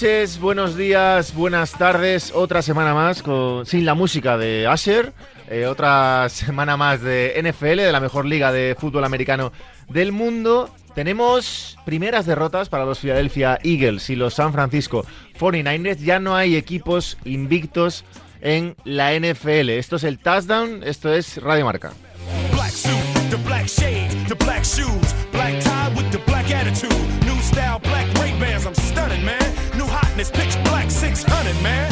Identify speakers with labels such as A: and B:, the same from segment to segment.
A: Noches, buenos días, buenas tardes. Otra semana más con, sin la música de Asher. Eh, otra semana más de NFL, de la mejor liga de fútbol americano del mundo. Tenemos primeras derrotas para los Philadelphia Eagles y los San Francisco 49ers. Ya no hay equipos invictos en la NFL. Esto es el touchdown, esto es Radio Marca.
B: Black shoes, black tie with the black attitude, new style, black Ray-Bans, I'm stunning, man. New hotness, pitch black 600, man.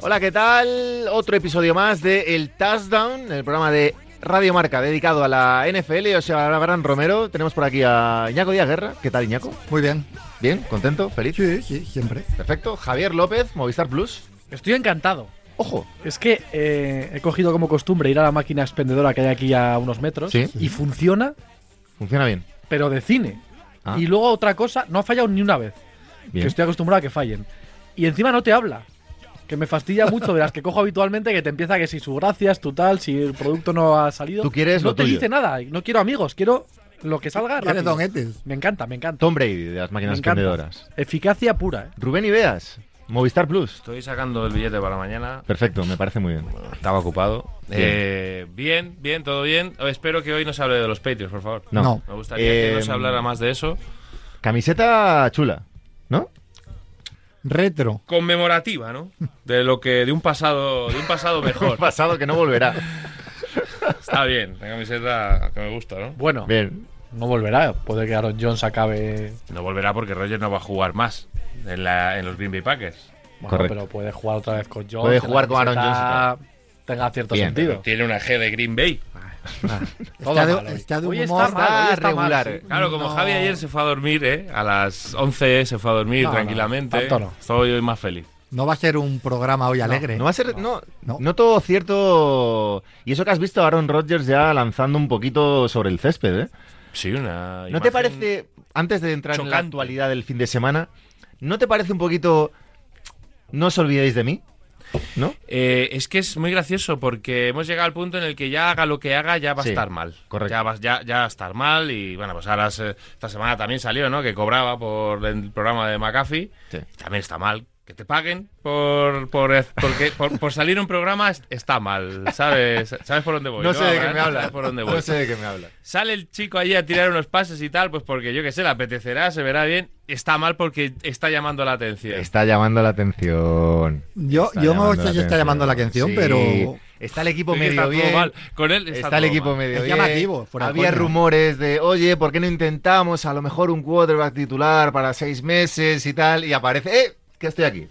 A: Hola, ¿qué tal? Otro episodio más de El Touchdown, el programa de Radio Marca dedicado a la NFL. Yo soy Abraham Romero. Tenemos por aquí a Iñaco Díaz Guerra. ¿Qué tal, Iñaco?
C: Muy bien.
A: ¿Bien? ¿Contento? ¿Feliz?
C: Sí, sí, siempre.
A: Perfecto. Javier López, Movistar Plus.
D: Estoy encantado.
A: Ojo.
D: Es que eh, he cogido como costumbre ir a la máquina expendedora que hay aquí a unos metros
A: Sí.
D: y funciona,
A: Funciona bien.
D: pero de cine.
A: Ah.
D: Y luego otra cosa, no ha fallado ni una vez.
A: Bien.
D: Que estoy acostumbrado a que fallen. Y encima no te habla. Que me fastidia mucho de las que cojo habitualmente, que te empieza que si su gracias, tu tal, si el producto no ha salido.
A: Tú quieres
D: no
A: lo
D: te
A: tuyo.
D: dice nada. No quiero amigos, quiero lo que salga rápido. Me encanta, me encanta.
A: Tom Brady de las máquinas expendedoras.
D: Eficacia pura, ¿eh?
A: Rubén Ibeas, Movistar Plus.
E: Estoy sacando el billete para mañana.
A: Perfecto, me parece muy bien.
E: Estaba ocupado.
A: Bien.
E: Eh, bien, bien, todo bien. Espero que hoy no se hable de los Patriots, por favor.
A: No.
C: No.
E: Me gustaría que no
A: Eh,
E: se hablara más de eso.
A: Camiseta chula, ¿no?
C: Retro.
E: Conmemorativa, ¿no? De lo que de un pasado, de un pasado mejor.
A: Pasado que no volverá.
E: Está bien, la camiseta que me gusta, ¿no?
D: Bueno,
A: Bien.
D: no volverá. Puede que Aaron Jones acabe.
E: No volverá porque Roger no va a jugar más en, la, en los Green Bay Packers.
D: Bueno,
A: Correcto.
D: pero puede jugar otra vez con Jones.
A: Puede jugar con Aaron
D: camiseta Tenga cierto
A: Bien,
D: sentido.
E: Tiene una G de Green Bay.
D: Todo
C: Está de- está de
D: Hoy
C: humor.
D: está mal, hoy está
A: regular.
D: mal, sí.
E: Claro, como
C: No.
E: Javi ayer se fue a dormir, ¿eh? A las 11 se fue a dormir
D: No,
E: tranquilamente.
D: no.
E: Estoy hoy más feliz.
C: No va a ser un programa hoy alegre.
A: No va a ser. No,
C: No.
A: no todo cierto. Y eso que has visto a Aaron Rodgers ya lanzando un poquito sobre el césped, ¿eh?
E: Sí, una.
A: ¿No te parece, antes de entrar en la actualidad del fin de semana, ¿no te parece un poquito... No os olvidéis de mí? ¿No?
E: Eh, es que es muy gracioso porque hemos llegado al punto en el que ya haga lo que haga ya va
A: Sí,
E: a estar mal.
A: correcto.
E: Ya va, ya, ya va a estar mal y bueno, pues ahora esta semana también salió, ¿no? Que cobraba por el programa de McAfee.
A: Sí.
E: También está mal. Que te paguen por por, porque, por, por salir un programa es- está mal, ¿sabes? ¿Sabes por dónde voy?
A: No sé de qué me hablas.
E: ¿Sabes por dónde voy?
A: No sé de qué me hablas.
E: Sale el chico allí a tirar unos pases y tal, pues porque yo qué sé, le apetecerá, se verá bien. Está mal porque está llamando la atención.
A: Está llamando la atención.
C: Yo,
A: Está
C: yo no
A: llamando
C: sé si está llamando la atención,
A: Sí.
C: pero.
A: Está el equipo medio
E: está todo
A: bien.
E: mal. Con él está,
A: Está, el equipo
E: mal.
A: medio
C: Es
A: bien.
C: llamativo, fuera de
A: Había rumores de, oye, ¿por qué no intentamos a lo mejor un quarterback titular para seis meses y tal? Y aparece, ¡eh! Que estoy aquí.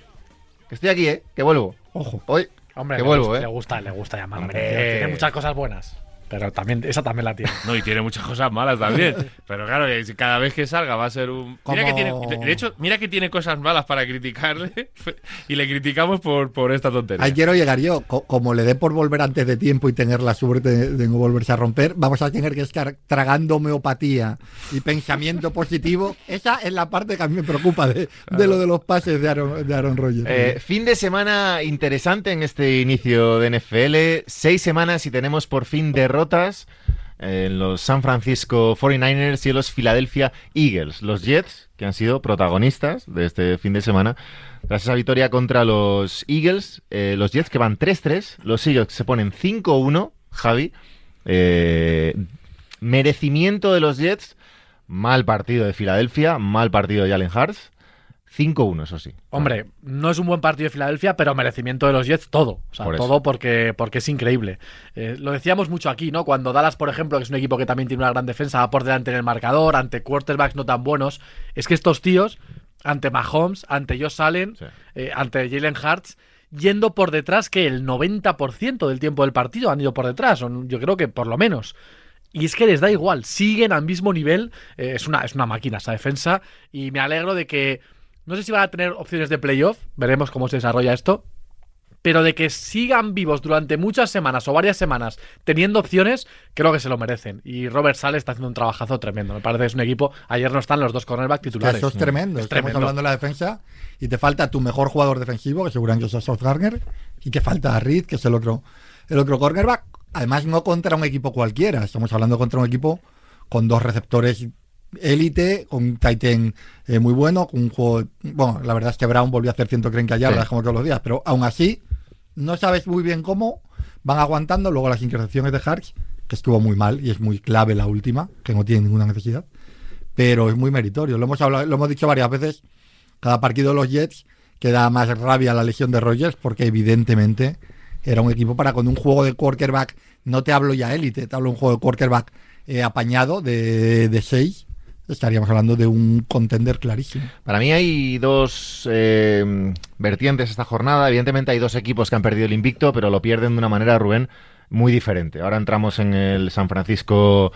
A: Que estoy aquí, ¿eh? Que vuelvo.
C: Ojo.
A: Hoy.
D: Hombre,
A: Que
D: le,
A: vuelvo,
D: gusta,
A: ¿eh?
D: le gusta, le gusta llamar
A: Hombre.
D: Tiene muchas cosas buenas. Pero también, esa también la tiene.
E: No, y tiene muchas cosas malas también. Pero claro, eh, cada vez que salga va a ser un. Mira que tiene. De hecho, mira que tiene cosas malas para criticarle. Y le criticamos por, por esta tontería.
C: Ahí quiero llegar yo. Co- como le dé por volver antes de tiempo y tener la suerte de, no volverse a romper, vamos a tener que estar tragando homeopatía y pensamiento positivo. Esa es la parte que a mí me preocupa de, de lo de los pases de Aaron, de Aaron Rodgers.
A: Eh, fin de semana interesante en este inicio de NFL. Seis semanas y tenemos por fin en los San Francisco 49ers y en los Philadelphia Eagles. Los Jets, que han sido protagonistas de este fin de semana. Tras esa victoria contra los Eagles, eh, los Jets que van 3-3, los Eagles se ponen 5-1, Javi. Eh, merecimiento de los Jets, mal partido de Filadelfia, mal partido de Jalen Hurts. 5-1, eso sí.
D: Hombre, no es un buen partido de Filadelfia, pero merecimiento de los Jets todo. O sea,
A: Por
D: todo porque, porque es increíble. Eh, lo decíamos mucho aquí, ¿no? Cuando Dallas, por ejemplo, que es un equipo que también tiene una gran defensa, va por delante en el marcador, ante quarterbacks no tan buenos. Es que estos tíos, ante Mahomes, ante Josh Allen,
A: Sí.
D: eh, ante Jalen Hurts, yendo por detrás, que el 90% del tiempo del partido han ido por detrás. o Yo creo que por lo menos. Y es que les da igual, siguen al mismo nivel. eh, es, una, es una máquina esa defensa. Y me alegro de que. No sé si van a tener opciones de playoff, veremos cómo se desarrolla esto. Pero de que sigan vivos durante muchas semanas o varias semanas teniendo opciones, creo que se lo merecen. Y Robert Sale está haciendo un trabajazo tremendo. Me parece que es un equipo. Ayer no están los dos cornerback titulares.
C: eso es tremendo.
D: Es
C: Estamos
D: tremendo.
C: hablando de la defensa y te falta tu mejor jugador defensivo, que seguramente es Sauce Gardner, y te falta a Reed, que es el otro, el otro cornerback. Además, no contra un equipo cualquiera. Estamos hablando contra un equipo con dos receptores élite, con Titan eh, muy bueno, con un juego... Bueno, la verdad es que Brown volvió a hacer 130 yardas
A: Sí.
C: como todos los días, pero aún así no sabes muy bien cómo van aguantando. Luego las intercepciones de Harks, que estuvo muy mal y es muy clave la última, que no tiene ninguna necesidad. Pero es muy meritorio. Lo hemos, hablado, lo hemos dicho varias veces. Cada partido de los Jets que da más rabia a la lesión de Rogers porque evidentemente era un equipo para con un juego de quarterback, no te hablo ya élite, te hablo de un juego de quarterback eh, apañado de, de seis, estaríamos hablando de un contender clarísimo.
A: Para mí hay dos eh, vertientes esta jornada. Evidentemente hay dos equipos que han perdido el invicto, pero lo pierden de una manera, Rubén, muy diferente. Ahora entramos en el San Francisco,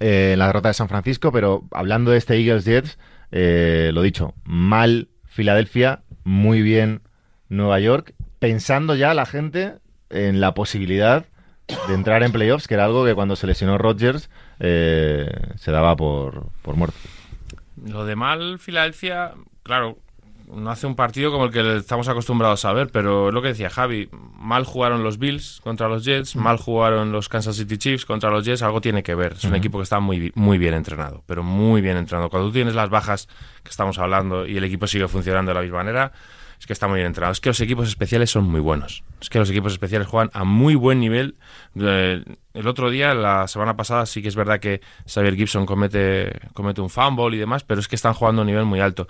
A: eh, en la derrota de San Francisco, pero hablando de este Eagles Jets, eh, lo dicho, mal Filadelfia, muy bien Nueva York, pensando ya la gente en la posibilidad de entrar en playoffs, que era algo que cuando se lesionó Rodgers eh, se daba por, por muerto.
E: Lo de mal, Filadelfia, claro, no hace un partido como el que estamos acostumbrados a ver, pero es lo que decía Javi, mal jugaron los Bills contra los Jets, mal jugaron los Kansas City Chiefs contra los Jets, algo tiene que ver. Es un equipo que está muy, muy bien entrenado, pero muy bien entrenado. Cuando tú tienes las bajas que estamos hablando y el equipo sigue funcionando de la misma manera, es que está muy bien entrenado. Es que los equipos especiales son muy buenos. Es que los equipos especiales juegan a muy buen nivel. El otro día, la semana pasada, sí que es verdad que Xavier Gibson comete, comete un fumble y demás, pero es que están jugando a un nivel muy alto.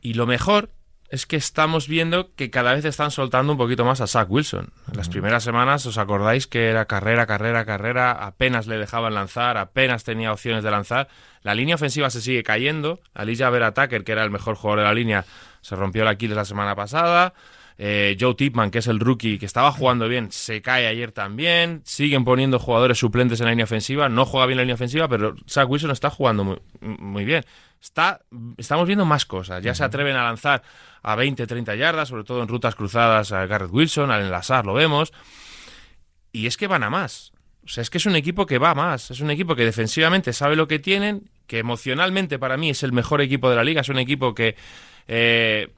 E: Y lo mejor es que estamos viendo que cada vez están soltando un poquito más a Zach Wilson. En las primeras semanas, ¿os acordáis que era carrera, carrera, carrera? Apenas le dejaban lanzar, apenas tenía opciones de lanzar. La línea ofensiva se sigue cayendo. Alicia Vera Tucker, que era el mejor jugador de la línea, se rompió el Aquiles la semana pasada. Eh, Joe Tipman, que es el rookie que estaba jugando bien, se cae ayer también. Siguen poniendo jugadores suplentes en la línea ofensiva. No juega bien la línea ofensiva, pero Zach Wilson está jugando muy, muy bien. Está, estamos viendo más cosas. Ya se atreven a lanzar a 20, 30 yardas, sobre todo en rutas cruzadas a Garrett Wilson, al enlazar, lo vemos. Y es que van a más. O sea, es que es un equipo que va más. Es un equipo que defensivamente sabe lo que tienen, que emocionalmente para mí es el mejor equipo de la liga. Es un equipo que eh,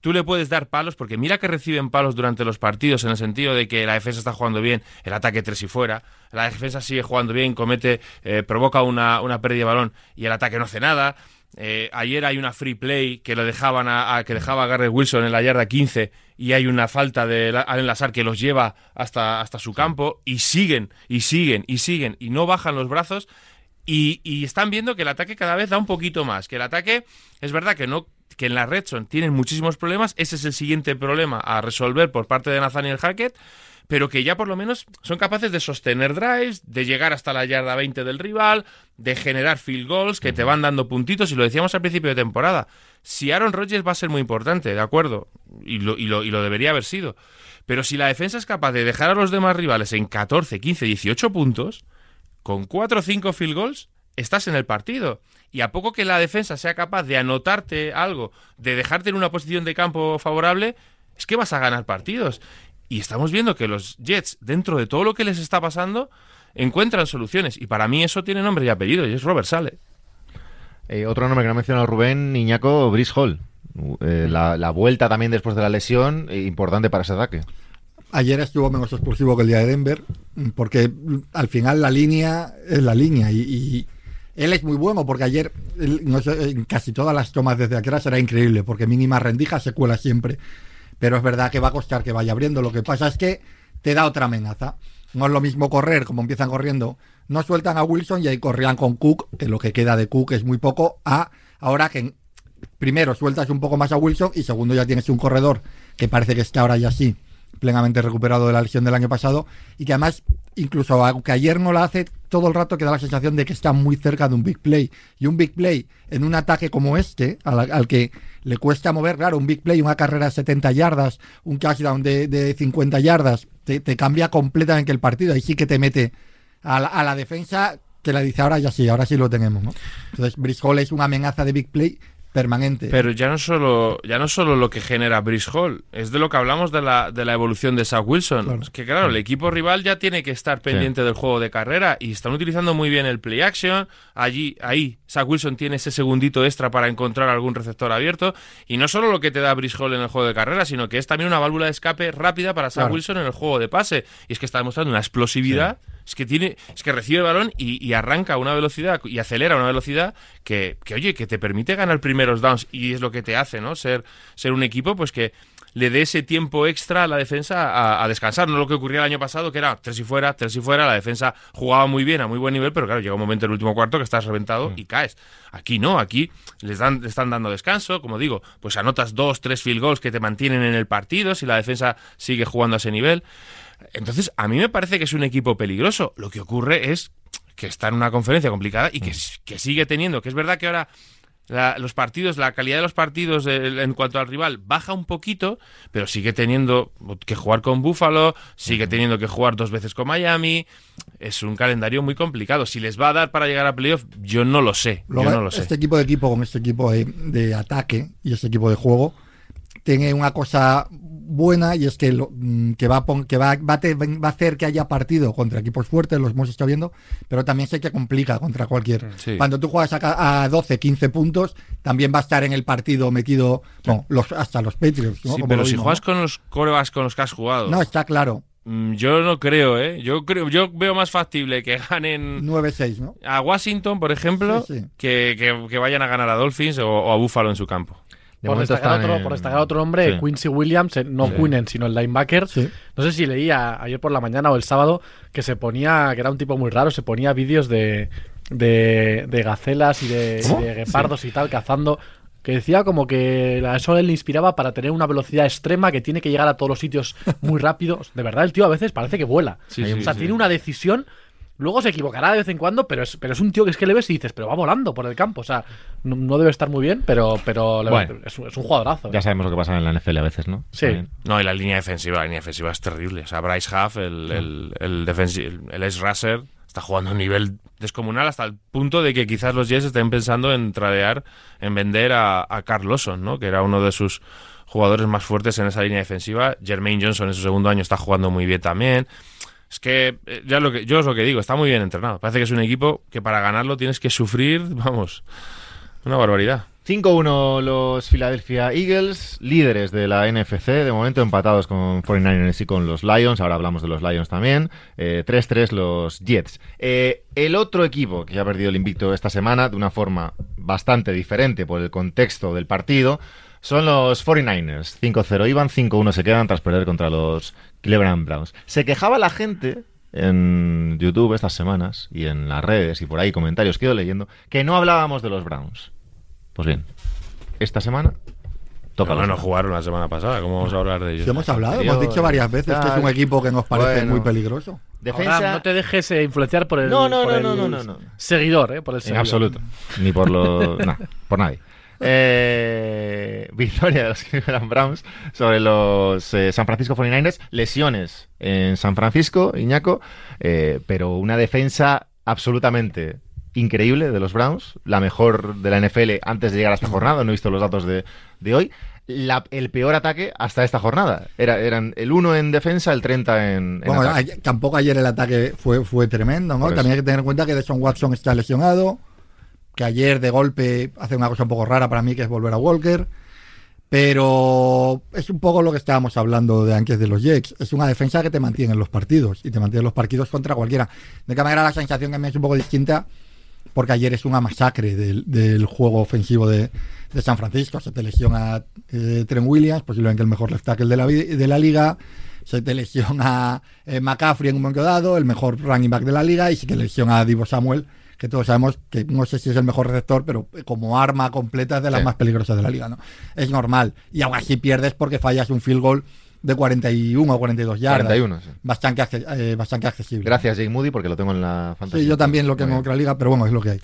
E: tú le puedes dar palos, porque mira que reciben palos durante los partidos en el sentido de que la defensa está jugando bien, el ataque tres y fuera, la defensa sigue jugando bien, comete, eh, provoca una, una pérdida de balón y el ataque no hace nada. Eh, ayer hay una free play que lo dejaban a, a- que dejaba a Garrett Wilson en la yarda 15 y hay una falta de la- al enlazar que los lleva hasta, hasta su campo y siguen y siguen y siguen y no bajan los brazos y, y están viendo que el ataque cada vez da un poquito más. Que el ataque, es verdad que no que en la red son tienen muchísimos problemas. Ese es el siguiente problema a resolver por parte de Nathaniel Hackett. Pero que ya por lo menos son capaces de sostener drives, de llegar hasta la yarda 20 del rival, de generar field goals que te van dando puntitos. Y lo decíamos al principio de temporada. Si Aaron Rodgers va a ser muy importante, de acuerdo, y lo, y lo, y lo debería haber sido. Pero si la defensa es capaz de dejar a los demás rivales en 14, 15, 18 puntos, con 4 o 5 field goals, estás en el partido. Y a poco que la defensa sea capaz de anotarte algo, de dejarte en una posición de campo favorable, es que vas a ganar partidos. Y estamos viendo que los Jets, dentro de todo lo que les está pasando, encuentran soluciones. Y para mí eso tiene nombre y apellido, y es Robert Sale.
A: Eh, otro nombre que no ha mencionado Rubén, Niñaco, Brice Hall. Eh, la, la vuelta también después de la lesión, eh, importante para ese ataque.
C: Ayer estuvo menos explosivo que el día de Denver, porque al final la línea es la línea y, y él es muy bueno porque ayer no sé, en casi todas las tomas desde aquí será increíble porque mínima rendija se cuela siempre, pero es verdad que va a costar que vaya abriendo. Lo que pasa es que te da otra amenaza. No es lo mismo correr como empiezan corriendo. No sueltan a Wilson y ahí corrían con Cook, que lo que queda de Cook es muy poco, a ahora que primero sueltas un poco más a Wilson y segundo ya tienes un corredor que parece que está ahora ya sí plenamente recuperado de la lesión del año pasado y que además incluso aunque ayer no la hace todo el rato que da la sensación de que está muy cerca de un big play y un big play en un ataque como este al, que le cuesta mover claro un big play una carrera de 70 yardas un touchdown de, de 50 yardas te, cambia completamente el partido ahí sí que te mete a la, a la defensa que la dice ahora ya sí ahora sí lo tenemos ¿no? entonces Brice Hall es una amenaza de big play permanente.
E: Pero ya no solo, ya no solo lo que genera Brice Hall, es de lo que hablamos de la, de la evolución de Zach Wilson.
C: Claro.
E: Es que claro, el equipo rival ya tiene que estar pendiente del juego de carrera y están utilizando muy bien el play action. Allí, ahí, Zach Wilson tiene ese segundito extra para encontrar algún receptor abierto. Y no solo lo que te da Brice Hall en el juego de carrera, sino que es también una válvula de escape rápida para Zach
C: Claro.
E: Wilson en el juego de pase. Y es que está demostrando una explosividad Es que tiene, es que recibe el balón y, y arranca a una velocidad y acelera a una velocidad que, que, oye, que te permite ganar primeros downs y es lo que te hace, ¿no? Ser, ser un equipo, pues que le dé ese tiempo extra a la defensa a, a descansar. No lo que ocurría el año pasado, que era tres y fuera, tres y fuera. La defensa jugaba muy bien, a muy buen nivel, pero claro, llega un momento en el último cuarto que estás reventado y caes. Aquí no, aquí les dan, le están dando descanso. Como digo, pues anotas dos, tres field goals que te mantienen en el partido si la defensa sigue jugando a ese nivel. Entonces, a mí me parece que es un equipo peligroso. Lo que ocurre es que está en una conferencia complicada y que, que sigue teniendo, que es verdad que ahora la- los partidos, la calidad de los partidos de- en cuanto al rival baja un poquito, pero sigue teniendo que jugar con Buffalo, sigue teniendo que jugar dos veces con Miami. Es un calendario muy complicado. Si les va a dar para llegar a playoff, yo no lo sé. Yo no lo sé.
C: Este equipo de equipo con este equipo de, de ataque y este equipo de juego tiene una cosa buena y es que lo, mm, que va a que va, va, a te- va a hacer que haya partido contra equipos fuertes, los hemos estado viendo, pero también sé que complica contra cualquier.
E: Sí.
C: Cuando tú juegas a, a 12, 15 puntos, también va a estar en el partido metido los, hasta los Patriots. ¿no?
E: Sí,
C: Como
E: pero si juegas
C: ¿no?
E: con los corebacks con los que has jugado,
C: No, está claro.
E: mm, yo no creo, ¿eh? Yo creo, yo veo más factible que ganen
C: 9-6, ¿no?
E: a Washington, por ejemplo, que vayan a ganar a Dolphins o, o a Buffalo en su campo.
A: De
D: Por destacar, otro,
A: en-
D: por destacar otro nombre,
A: Sí.
D: Quincy Williams, eh, no
A: Sí.
D: Quinnen, sino el linebacker.
C: Sí.
D: No sé si leía ayer por la mañana o el sábado que se ponía, que era un tipo muy raro, se ponía vídeos de, de, de gacelas y de, y de guepardos y tal cazando. Que decía como que la- eso le inspiraba para tener una velocidad extrema que tiene que llegar a todos los sitios muy rápido. De verdad, el tío a veces parece que vuela.
E: Sí,
D: o
E: sí,
D: sea,
E: sí.
D: tiene una decisión. Luego se equivocará de vez en cuando, pero es, pero es un tío que es que le ves y dices, pero va volando por el campo. O sea, no, no debe estar muy bien, pero, pero
A: Bueno.
D: es, un, es un jugadorazo.
A: Ya sabemos lo que pasa en la NFL a veces, ¿no?
D: Sí.
A: También.
E: No, y la línea defensiva, la línea defensiva es terrible. O sea, Bryce Huff, el, el, el, el, el edge rusher, está jugando a un nivel descomunal hasta el punto de que quizás los Jets estén pensando en tradear, en vender a, a Carl Lawson, ¿no? Que era uno de sus jugadores más fuertes en esa línea defensiva. Jermaine Johnson en su segundo año está jugando muy bien también. Es que, eh, que yo es lo que digo, está muy bien entrenado. Parece que es un equipo que para ganarlo tienes que sufrir, vamos, una barbaridad.
A: 5-1 los Philadelphia Eagles, líderes de la NFC, de momento empatados con 49ers y con los Lions, ahora hablamos de los Lions también, eh, 3-3 los Jets. Eh, el otro equipo que ha perdido el invicto esta semana, de una forma bastante diferente por el contexto del partido, son los 49ers. 5-0 iban, 5-1 se quedan tras perder contra los Cleveland Browns. Se quejaba la gente en YouTube estas semanas y en las redes y por ahí comentarios que he ido leyendo que no hablábamos de los Browns. Pues bien, esta semana toca los
E: no
A: Browns.
E: jugaron la semana pasada, ¿cómo vamos a hablar de ellos?
C: Sí, hemos hablado, hemos dicho varias veces que es un equipo que nos parece
A: Bueno.
C: muy peligroso.
A: Defensa
D: Ahora, no te dejes eh, influenciar por el,
A: No, no,
D: por
A: no,
D: el
A: no, no, no, no.
D: seguidor, eh, por el
A: en
D: seguidor.
A: absoluto, ni por lo, no, por nadie. Eh, victoria de los Cleveland Browns sobre los eh, San Francisco 49ers, lesiones en San Francisco, Iñaco, eh, pero una defensa absolutamente increíble de los Browns, la mejor de la NFL antes de llegar a esta jornada, no he visto los datos de, de hoy. La- el peor ataque hasta esta jornada. Era, eran el 1 en defensa, el 30 en, en
C: Bueno,
A: ataque.
C: ayer- tampoco ayer el ataque fue, fue tremendo, ¿no? También hay que tener en cuenta que Deshaun Watson está lesionado, que ayer de golpe hace una cosa un poco rara para mí, que es volver a Walker. Pero es un poco lo que estábamos hablando de antes de los Jets. Es una defensa que te mantiene en los partidos y te mantiene en los partidos contra cualquiera. De qué manera la sensación que mí es un poco distinta porque ayer es una masacre del, juego ofensivo de, San Francisco. Se te lesiona eh, Trent Williams, posiblemente el mejor left tackle de la, de la liga. Se te lesiona eh, McCaffrey en un momento dado, el mejor running back de la liga. Y se te lesiona a Divo Samuel, que todos sabemos que no sé si es el mejor receptor, pero como arma completa es de las
A: Sí.
C: más peligrosas de la liga. ¿no? Es normal. Y aún así pierdes porque fallas un field goal de 41 o 42 yardas.
A: 41, sí.
C: Bastante, eh, bastante accesible.
A: Gracias, Jake Moody, porque lo tengo en la fantasía.
C: Sí, yo también lo tengo en otra liga, pero bueno, es lo que hay.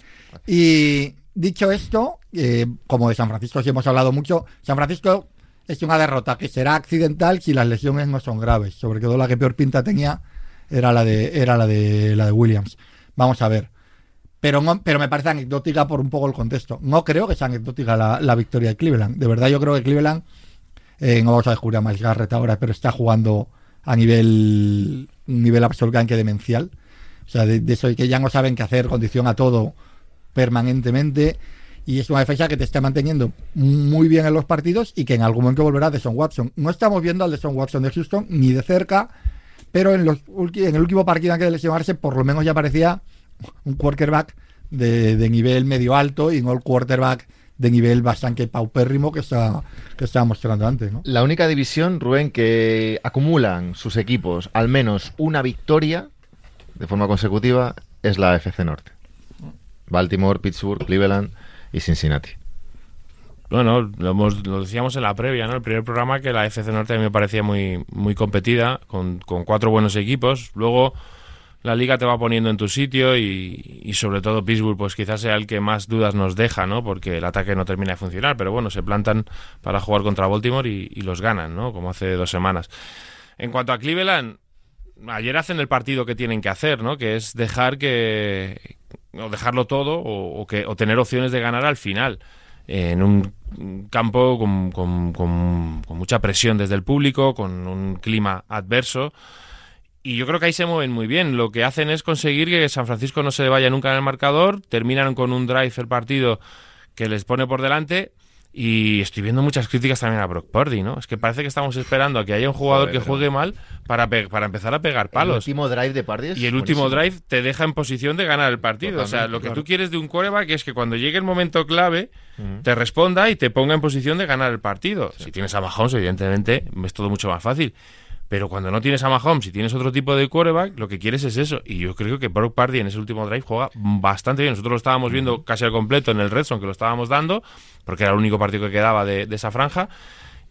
C: Y dicho esto, eh, como de San Francisco sí hemos hablado mucho, San Francisco es una derrota que será accidental si las lesiones no son graves. Sobre todo la que peor pinta tenía era la de, era la de, la de Williams. Vamos a ver. Pero, pero me parece anecdótica por un poco el contexto. No creo que sea anecdótica la, victoria de Cleveland. De verdad, yo creo que Cleveland, eh, no vamos a descubrir a Miles Garrett ahora, pero está jugando a nivel, nivel absolutamente demencial. O sea, de, de eso que ya no saben qué hacer, condición a todo permanentemente. Y es una defensa que te está manteniendo muy bien en los partidos y que en algún momento volverá de Son Watson. No estamos viendo al de Son Watson de Houston ni de cerca, pero en, los, en el último partido antes de lesionarse, por lo menos ya parecía un quarterback de, de nivel medio alto y no el quarterback de nivel bastante paupérrimo que, está, que estaba mostrando antes. ¿no?
A: La única división, Rubén, que acumulan sus equipos al menos una victoria de forma consecutiva es la FC Norte. Baltimore, Pittsburgh, Cleveland y Cincinnati.
E: Bueno, lo, hemos- lo decíamos en la previa, ¿no? El primer programa que la FC Norte a mí me parecía muy, muy competida, con, con cuatro buenos equipos. Luego la liga te va poniendo en tu sitio y, y sobre todo Pittsburgh, pues quizás sea el que más dudas nos deja, ¿no? Porque el ataque no termina de funcionar, pero bueno, se plantan para jugar contra Baltimore y, los ganan, ¿no? Como hace dos semanas. En cuanto a Cleveland, ayer hacen el partido que tienen que hacer, ¿no? Que es dejar que o dejarlo todo o, que o tener opciones de ganar al final en un campo con- con- con mucha presión desde el público, con un clima adverso. Y yo creo que ahí se mueven muy bien. Lo que hacen es conseguir que San Francisco no se vaya nunca en el marcador. Terminan con un drive el partido que les pone por delante. Y estoy viendo muchas críticas también a Brock Purdy, ¿no? Es que parece que estamos esperando a que haya un jugador
A: Joder,
E: que juegue mal para, para empezar a pegar
A: El
E: palos.
A: último drive de Pardy es
E: Y el último drive te deja en posición de ganar el partido. o sea, lo que tú quieres de un quarterback es que cuando llegue el momento clave te responda y te ponga en posición de ganar el partido. Si tienes a Mahomes, evidentemente, es todo mucho más fácil. Pero cuando no tienes a Mahomes y tienes otro tipo de quarterback, lo que quieres es eso. Y yo creo que Brock Party en ese último drive juega bastante bien. Nosotros lo estábamos viendo casi al completo en el Red Zone, que lo estábamos dando, porque era el único partido que quedaba de, de esa franja.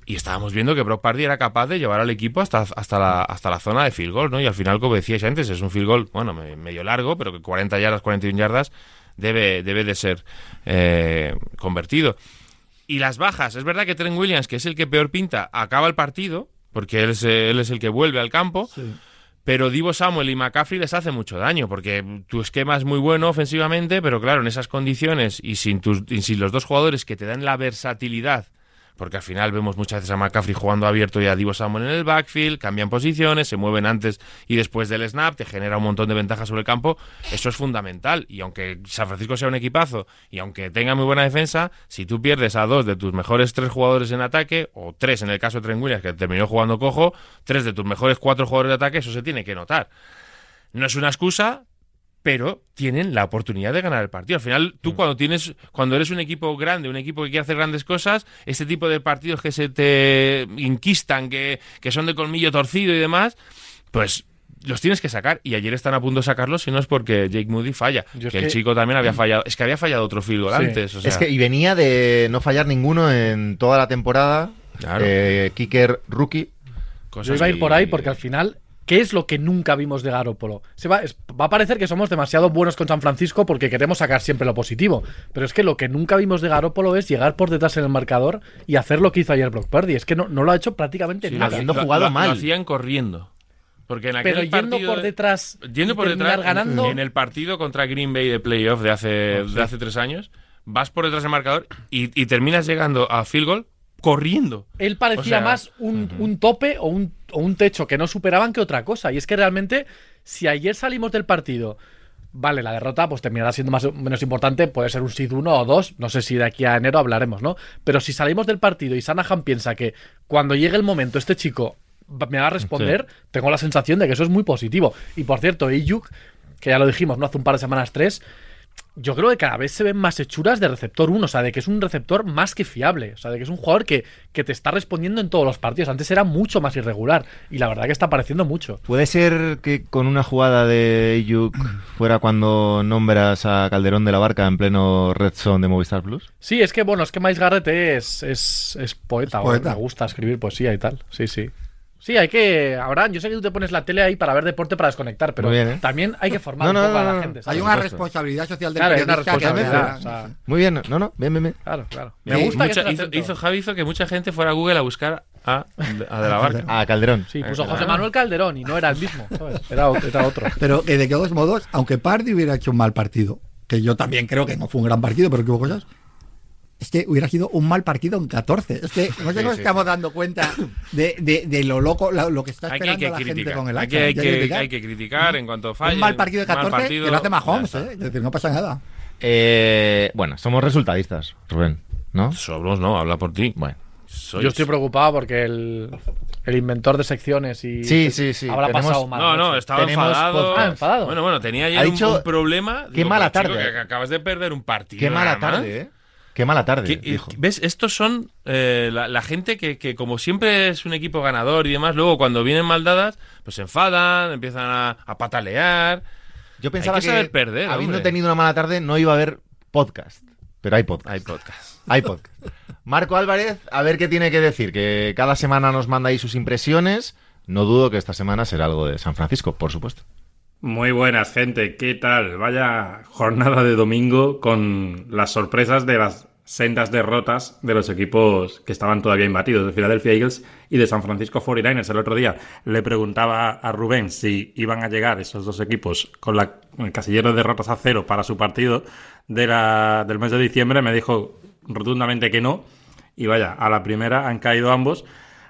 E: Y estábamos viendo que Brock Party era capaz de llevar al equipo hasta, hasta, la, hasta la zona de field goal, ¿no? Y al final, como decíais antes, es un field goal, bueno, me- medio largo, pero que 40 yardas, 41 yardas debe, debe de ser eh, convertido. Y las bajas, es verdad que Trent Williams, que es el que peor pinta, acaba el partido, porque él es, él es el que vuelve al campo, pero Divo Samuel y McCaffrey les hace mucho daño, porque tu esquema es muy bueno ofensivamente, pero claro, en esas condiciones y sin, tus, y sin los dos jugadores que te dan la versatilidad, porque al final vemos muchas veces a McCaffrey jugando abierto y a Divo Samuel en el backfield, cambian posiciones, se mueven antes y después del snap, te genera un montón de ventajas sobre el campo, eso es fundamental. Y aunque San Francisco sea un equipazo y aunque tenga muy buena defensa, si tú pierdes a dos de tus mejores tres jugadores en ataque, o tres en el caso de Trent que terminó jugando cojo, tres de tus mejores cuatro jugadores de ataque, eso se tiene que notar. No es una excusa, pero tienen la oportunidad de ganar el partido. Al final, tú cuando tienes, cuando eres un equipo grande, un equipo que quiere hacer grandes cosas, este tipo de partidos que se te inquistan, que, que son de colmillo torcido y demás, pues los tienes que sacar. Y ayer están a punto de sacarlos, si no es porque Jake Moody falla. Que, el
D: que-
E: chico también había fallado. Es que había fallado otro field goal
D: Sí.
E: antes. o sea,
A: Es que y venía de no fallar ninguno en toda la temporada.
E: Claro.
A: Eh, kicker rookie.
E: cosas
D: Yo iba a ir por ahí porque al final, ¿qué es lo que nunca vimos de Garópolo? Se va, es- va a parecer que somos demasiado buenos con San Francisco porque queremos sacar siempre lo positivo. Pero es que lo que nunca vimos de Garópolo es llegar por detrás en el marcador y hacer lo que hizo ayer Brock Purdy. Es que no, no lo ha hecho prácticamente
E: Sí,
D: nada.
E: lo-
A: jugado
E: lo-
A: mal.
E: Lo hacían corriendo. Porque en aquel
D: Pero yendo
E: partido
D: por
E: de-
D: detrás,
E: Yendo por detrás,
D: ganando,
E: en el partido contra Green Bay de playoff de hace, de hace tres años, vas por detrás del marcador y, y terminas llegando a field goal corriendo.
D: él parecía
E: O sea,
D: más un, un tope o un, o un techo que no superaban que otra cosa. Y es que realmente, si ayer salimos del partido, vale, la derrota pues terminará siendo más menos importante, puede ser un seed 1 o 2, no sé si de aquí a enero hablaremos, ¿no? Pero si salimos del partido y Sanahan piensa que cuando llegue el momento este chico me va a responder, tengo la sensación de que eso es muy positivo. Y por cierto, Ayuk, que ya lo dijimos, ¿no? Hace un par de semanas, tres, yo creo que cada vez se ven más hechuras de receptor 1, o sea, de que es un receptor más que fiable, o sea, de que es un jugador que, que te está respondiendo en todos los partidos. Antes era mucho más irregular y la verdad que está apareciendo mucho.
A: ¿Puede ser que con una jugada de Ayuk fuera cuando nombras a Calderón de la Barca en pleno Red Zone de Movistar Plus?
D: Sí, es que bueno, es que Miles Garrett es, es, es poeta,
C: Es
D: o
C: poeta.
D: me gusta escribir poesía y tal. Sí, sí. Sí, hay que. Abraham, yo sé que tú te pones la tele ahí para ver deporte para desconectar, pero
A: bien, ¿eh?
D: también hay que formar
A: No,
D: un
A: no,
D: poco a la
A: no.
D: gente.
C: Hay una responsabilidad social del
D: Claro, hay una responsabilidad, o sea,
A: Muy bien, no, no, bien, bien, bien.
D: Claro, claro.
C: Sí,
D: Me gusta que
E: Mucha- hizo, hizo- Javi hizo que mucha gente fuera a Google a buscar a, a De la Barca.
A: A Calderón.
D: Sí, puso. José Manuel Calderón y no era el mismo, ¿sabes? Era, era otro.
C: Pero que de todos modos, aunque Pardy hubiera hecho un mal partido, que yo también creo que no fue un gran partido, pero que hubo cosas, es que hubiera sido un mal partido en 14. Es que no sé
E: Sí,
C: nos
E: sí,
C: estamos dando cuenta de, de- de lo loco, lo, lo que está
E: Hay que, hay
C: esperando
E: que
C: la gente con el
E: Hay
C: hacha.
E: que, hay
C: Hay que criticar.
E: hay que criticar en cuanto falle.
C: un mal partido de
E: mal
C: 14
E: partido,
C: que lo hace Mahomes. ¿eh? Es decir, no pasa nada.
A: Eh, bueno, somos resultadistas, Rubén, ¿no?
E: Sobros no, habla por ti.
A: Bueno,
E: Sois-
D: Yo estoy preocupado porque el, el inventor de secciones y
A: Sí, sí, sí,
D: habrá
A: tenemos-
D: pasado mal.
E: No, no, estaba enfadado.
D: Ah, enfadado.
E: Bueno, bueno, tenía ayer
A: Ha
E: un-
A: dicho,
E: un, problema.
A: qué mala tarde.
E: que acabas de perder un partido.
A: Qué mala
E: más.
A: tarde, ¿eh? Qué mala tarde,
E: Que-
A: dijo.
E: ¿Ves? Estos son eh, la, la gente que, que, como siempre es un equipo ganador y demás, luego cuando vienen mal dadas, pues se enfadan, empiezan a, a patalear.
A: Yo pensaba
E: Hay que saber perder,
A: habiendo
E: hombre.
A: tenido una mala tarde, no iba a haber podcast. Pero hay podcast.
E: Hay podcast.
A: Hay podcast. Marco Álvarez, a ver qué tiene que decir. Que cada semana nos manda ahí sus impresiones. No dudo que esta semana será algo de San Francisco, por supuesto.
F: Muy buenas, gente. ¿Qué tal? Vaya jornada de domingo con las sorpresas de las sendas derrotas de los equipos que estaban todavía imbatidos, de Philadelphia Eagles y de San Francisco 49ers. El otro día le preguntaba a Rubén si iban a llegar esos dos equipos con la, el casillero de derrotas a cero para su partido del mes de diciembre. Me dijo rotundamente que no. Y vaya, a la primera han caído ambos.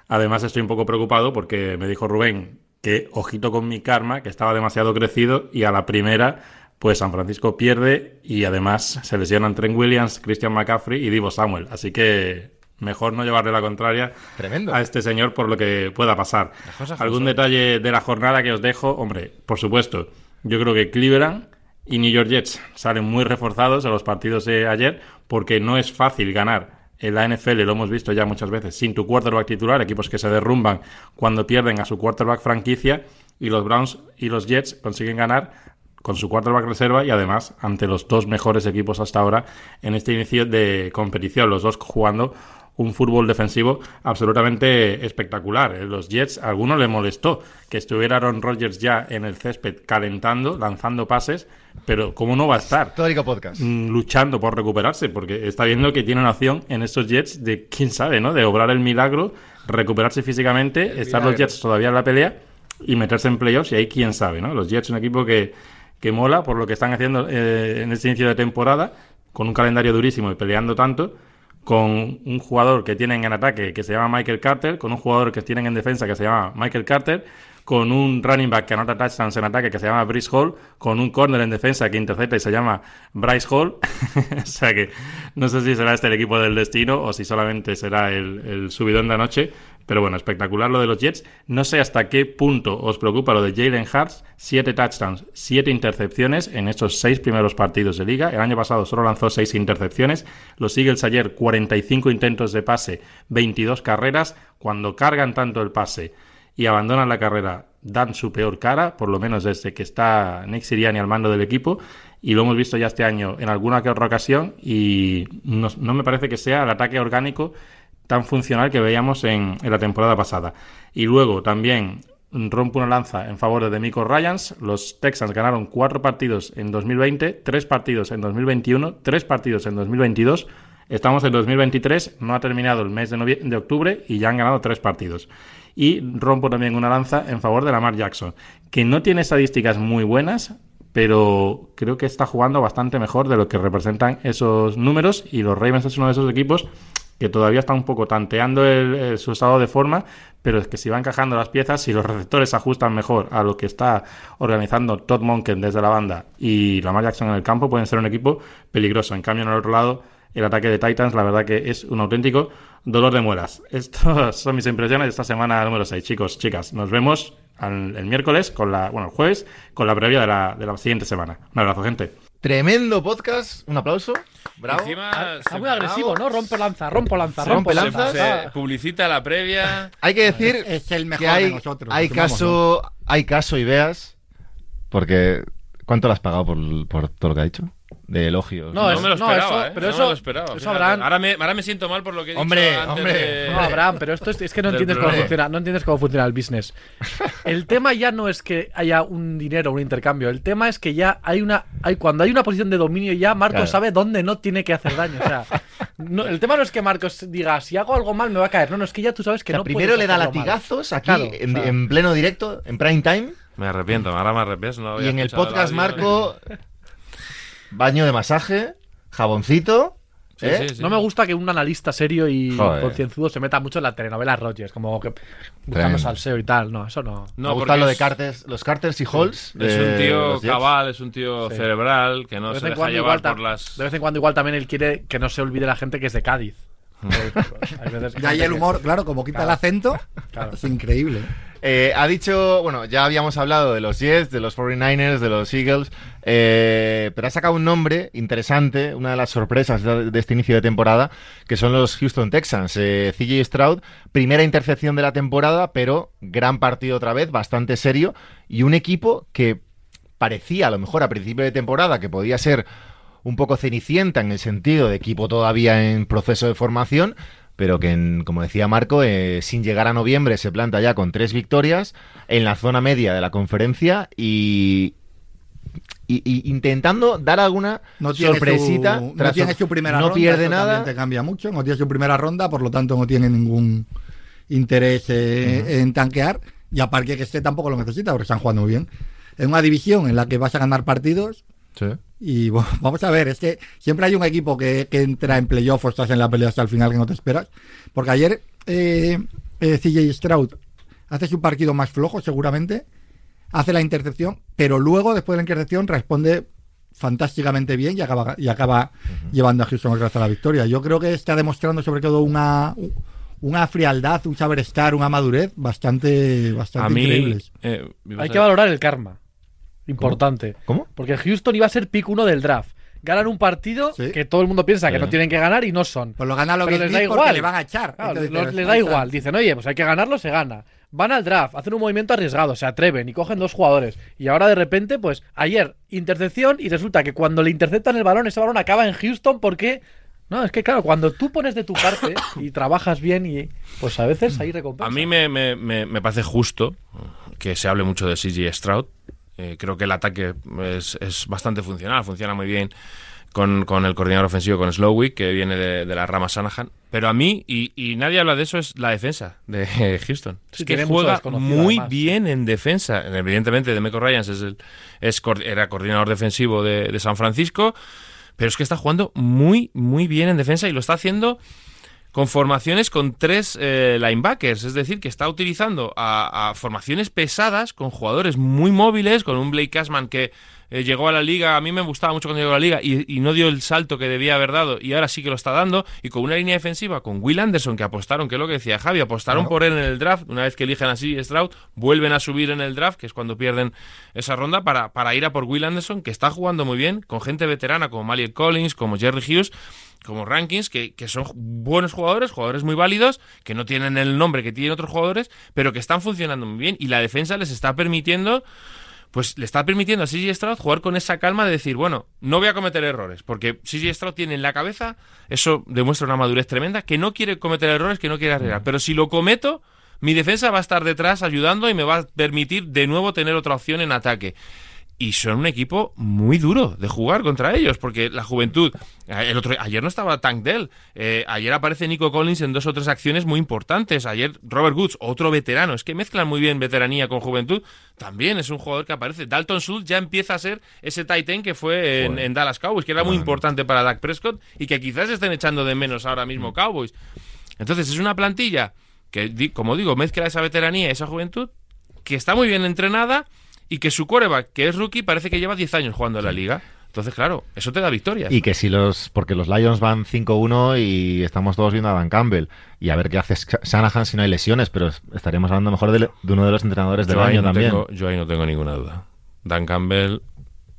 F: Además estoy un poco preocupado porque me dijo Rubén que ojito con mi karma, que estaba demasiado crecido y a la primera pues San Francisco pierde y además se lesionan Trent Williams, Christian McCaffrey y Divo Samuel. Así que mejor no llevarle la contraria
A: Tremendo.
F: a este señor por lo que pueda pasar. ¿Algún detalle de la jornada que os dejo? Hombre, por supuesto, yo creo que Cleveland y New York Jets salen muy reforzados en los partidos de ayer porque no es fácil ganar en la NFL, lo hemos visto ya muchas veces, sin tu quarterback titular, equipos que se derrumban cuando pierden a su quarterback franquicia y los Browns y los Jets consiguen ganar con su quarterback reserva y además ante los dos mejores equipos hasta ahora en este inicio de competición, los dos jugando un fútbol defensivo absolutamente espectacular. Eh, Los Jets, a alguno le molestó que estuviera Aaron Rodgers ya en el césped calentando, lanzando pases, pero ¿cómo no va a estar?
A: Histórico podcast.
F: mm, luchando por recuperarse, porque está viendo que tiene una opción en estos Jets de, quién sabe, ¿no? De obrar el milagro, recuperarse físicamente, estar los. Jets todavía en la pelea y meterse en playoffs y ahí quién sabe, ¿no? Los Jets un equipo que, que mola por lo que están haciendo eh, en este inicio de temporada, con un calendario durísimo y peleando tanto, con un jugador que tienen en ataque que se llama Michael Carter, con un jugador que tienen en defensa que se llama Michael Carter, con un running back que anota touchdowns en ataque que se llama Bryce Hall, con un corner en defensa que intercepta y se llama Bryce Hall. o sea que no sé si será este el equipo del destino o si solamente será el, el subidón de anoche. Pero bueno, espectacular lo de los Jets. No sé hasta qué punto os preocupa lo de Jalen Hurts. Siete touchdowns, siete intercepciones en estos seis primeros partidos de liga. El año pasado solo lanzó seis intercepciones. Los Eagles ayer 45 intentos de pase, 22 carreras. Cuando cargan tanto el pase y abandonan la carrera, dan su peor cara, por lo menos desde que está Nick Siriani al mando del equipo. Y lo hemos visto ya este año en alguna que otra ocasión. Y no, no me parece que sea el ataque orgánico tan funcional que veíamos en, la temporada pasada. Y luego también rompo una lanza en favor de Demico Ryans. Los Texans ganaron cuatro partidos en 2020, tres partidos en 2021, tres partidos en 2022. Estamos en 2023, no ha terminado el mes de, de octubre y ya han ganado tres partidos. Y rompo también una lanza en favor de Lamar Jackson, que no tiene estadísticas muy buenas, pero creo que está jugando bastante mejor de lo que representan esos números y los Ravens es uno de esos equipos que todavía está un poco tanteando el- el- su estado de forma, pero es que si va encajando las piezas, si los receptores se ajustan mejor a lo que está organizando Todd Monken desde la banda y Lamar Jackson en el campo, pueden ser un equipo peligroso. En cambio, en el otro lado, el ataque de Titans, la verdad que es un auténtico dolor de muelas. Estas son mis impresiones de esta semana número 6. Chicos, chicas, nos vemos al- el miércoles, con la, bueno, el jueves, con la previa de la, de la siguiente semana. Un abrazo, gente.
A: Tremendo podcast. Un aplauso. Bravo.
E: Encima
D: Está
E: se-
D: muy agresivo, ¿no? Rompe lanza, rompo lanza, rompo
A: Rompe
D: lanza.
E: se
D: Ah.
E: publicita la previa.
A: Hay que decir
C: Es el mejor
A: que hay,
C: de nosotros.
A: hay caso, hay caso y veas, porque ¿cuánto le has pagado por, por todo lo que ha dicho? De elogios.
D: No,
E: No,
D: es-
E: me lo
D: no,
E: esperaba,
D: eso-
E: ¿eh?
D: pero
E: no
D: eso-
E: me lo esperaba.
D: eso
E: fíjate.
D: Abraham-
E: ahora, me, ahora me siento mal por lo que he dicho
A: Hombre,
E: antes
A: hombre.
E: de-
D: No, Abraham, pero esto es, es que no entiendes cómo funciona, no entiendes cómo funciona el business. El tema ya no es que haya un dinero, un intercambio. El tema es que ya hay una, hay cuando hay una posición de dominio ya Marcos
A: Claro.
D: sabe dónde no tiene que hacer daño. O sea, no- el tema no es que Marcos diga si hago algo mal me va a caer. No, no es que ya tú sabes que
A: O sea,
D: no
A: primero le da
D: hacerlo mal.
A: latigazos aquí
D: Claro,
A: en,
D: o sea.
A: en pleno directo, en prime time,
E: Me arrepiento, ahora me arrepiento. no
A: y en el podcast. Marco, baño de masaje, jaboncito. ¿eh?
E: sí, sí.
D: No me gusta que un analista serio y
A: Joder.
D: concienzudo se meta mucho en la telenovela Rogers, como que buscando salseo y tal. No, eso no.
A: Me
E: No,
A: gusta
E: porque
A: lo de Carters, los Carters y Halls.
E: Es un tío cabal, es un tío
D: Sí.
E: cerebral, que no
D: de,
E: se deja llevar
D: igual,
E: por las...
D: de vez en cuando igual también él quiere que no se olvide la gente que es de Cádiz. Hay veces-
C: Y ahí el humor, claro, como quita el acento,
D: Claro.
C: es increíble.
A: Eh, ha dicho, bueno, ya habíamos hablado de los Jets, de los 49ers, de los Eagles, eh, pero ha sacado un nombre interesante, una de las sorpresas de, este inicio de temporada, que son los Houston Texans. Eh, CJ Stroud, primera intercepción de la temporada, pero gran partido otra vez, bastante serio, y un equipo que parecía a lo mejor a principio de temporada que podía ser un poco cenicienta en el sentido de equipo todavía en proceso de formación, pero que, en- como decía Marco, eh, sin llegar a noviembre se planta ya con tres victorias en la zona media de la conferencia y, y- y intentando dar alguna
C: No
A: sorpresita.
C: su, no tiene su primera
A: no
C: ronda.
A: pierde nada.
C: te cambia mucho. No tiene su primera ronda, por lo tanto no tiene ningún interés eh, en tanquear. Y aparte que este tampoco lo necesita, porque están jugando muy bien. En una división en la que vas a ganar partidos.
A: Sí.
C: Y bueno, vamos a ver, es que siempre hay un equipo que, que entra en playoff o estás en la pelea hasta el final que no te esperas. Porque ayer eh, eh, CJ Stroud hace su partido más flojo, seguramente. Hace la intercepción, pero luego, después de la intercepción, responde fantásticamente bien y acaba, y acaba llevando a Houston hasta la victoria. Yo creo que está demostrando sobre todo una, una frialdad, un saber estar, una madurez bastante,
E: A
C: bastante
E: mí.
C: increíbles.
E: eh,
D: Hay
E: a-
D: que valorar el karma. Importante.
A: ¿Cómo?
D: Porque Houston iba a ser pick uno del draft. Ganan un partido
C: Sí.
D: que todo el mundo piensa que no tienen que ganar y no son.
C: Pues lo gana lo
D: Pero
C: que
D: les da igual.
C: le van a echar.
D: Claro,
C: Entonces,
D: lo-
C: dices,
D: les da
C: "Ahí
D: igual.
C: está".
D: Dicen, oye, pues hay que ganarlo, se gana. Van al draft, hacen un movimiento arriesgado, se atreven y cogen dos jugadores. Y ahora de repente, pues ayer, intercepción y resulta que cuando le interceptan el balón, ese balón acaba en Houston porque... No, es que claro, cuando tú pones de tu parte y trabajas bien y pues a veces hay recompensa.
E: A mí me, me- me- me parece justo que se hable mucho de CJ Stroud. Eh, creo que el ataque es, es bastante funcional, funciona muy bien con, con el coordinador ofensivo, con Slowick, que viene de, de la rama Shanahan. Pero a mí, y, y nadie habla de eso, es la defensa de Houston.
D: Sí,
E: es que juega muy
D: además.
E: bien en defensa. Evidentemente, Demeco Ryans es el, es, era coordinador defensivo de, de San Francisco, pero es que está jugando muy, muy bien en defensa y lo está haciendo con formaciones con tres eh, linebackers, es decir, que está utilizando a, formaciones pesadas con jugadores muy móviles, con un Blake Cashman que eh, llegó a la liga, a mí me gustaba mucho cuando llegó a la liga y, y no dio el salto que debía haber dado y ahora sí que lo está dando, y con una línea defensiva con Will Anderson que apostaron, que es lo que decía Javi, apostaron por él en el draft, una vez que eligen así Stroud, vuelven a subir en el draft, que es cuando pierden esa ronda, para, para ir a por Will Anderson, que está jugando muy bien, con gente veterana como Maliet Collins, como Jerry Hughes, como Rankings, que, que son buenos jugadores, jugadores muy válidos, que no tienen el nombre que tienen otros jugadores, pero que están funcionando muy bien y la defensa les está permitiendo, pues le está permitiendo a CJ Stroud jugar con esa calma de decir, bueno, no voy a cometer errores, porque CJ Stroud tiene en la cabeza, eso demuestra una madurez tremenda, que no quiere cometer errores, que no quiere arriesgar, pero si lo cometo, mi defensa va a estar detrás ayudando y me va a permitir de nuevo tener otra opción en ataque y son un equipo muy duro de jugar contra ellos, porque la juventud, eh, el otro, ayer no estaba Tank Dell, eh, ayer aparece Nico Collins en dos o tres acciones muy importantes, ayer Robert Woods, otro veterano, es que mezclan muy bien veteranía con juventud, también es un jugador que aparece, Dalton Schultz ya empieza a ser ese Titan que fue en, en Dallas Cowboys, que era muy importante para Dak Prescott y que quizás estén echando de menos ahora mismo Cowboys. Entonces es una plantilla que, como digo, mezcla esa veteranía y esa juventud, que está muy bien entrenada y que su coreback, que es rookie, parece que lleva 10 años jugando en la liga. Entonces, claro, eso te da victorias.
A: Y que si los. Porque los Lions van 5-1 y estamos todos viendo a Dan Campbell. Y a ver qué hace Sh- Shanahan si no hay lesiones, pero estaríamos hablando mejor de, de uno de los entrenadores del
E: yo,
A: año
E: no
A: también.
E: tengo, yo ahí no tengo ninguna duda. Dan Campbell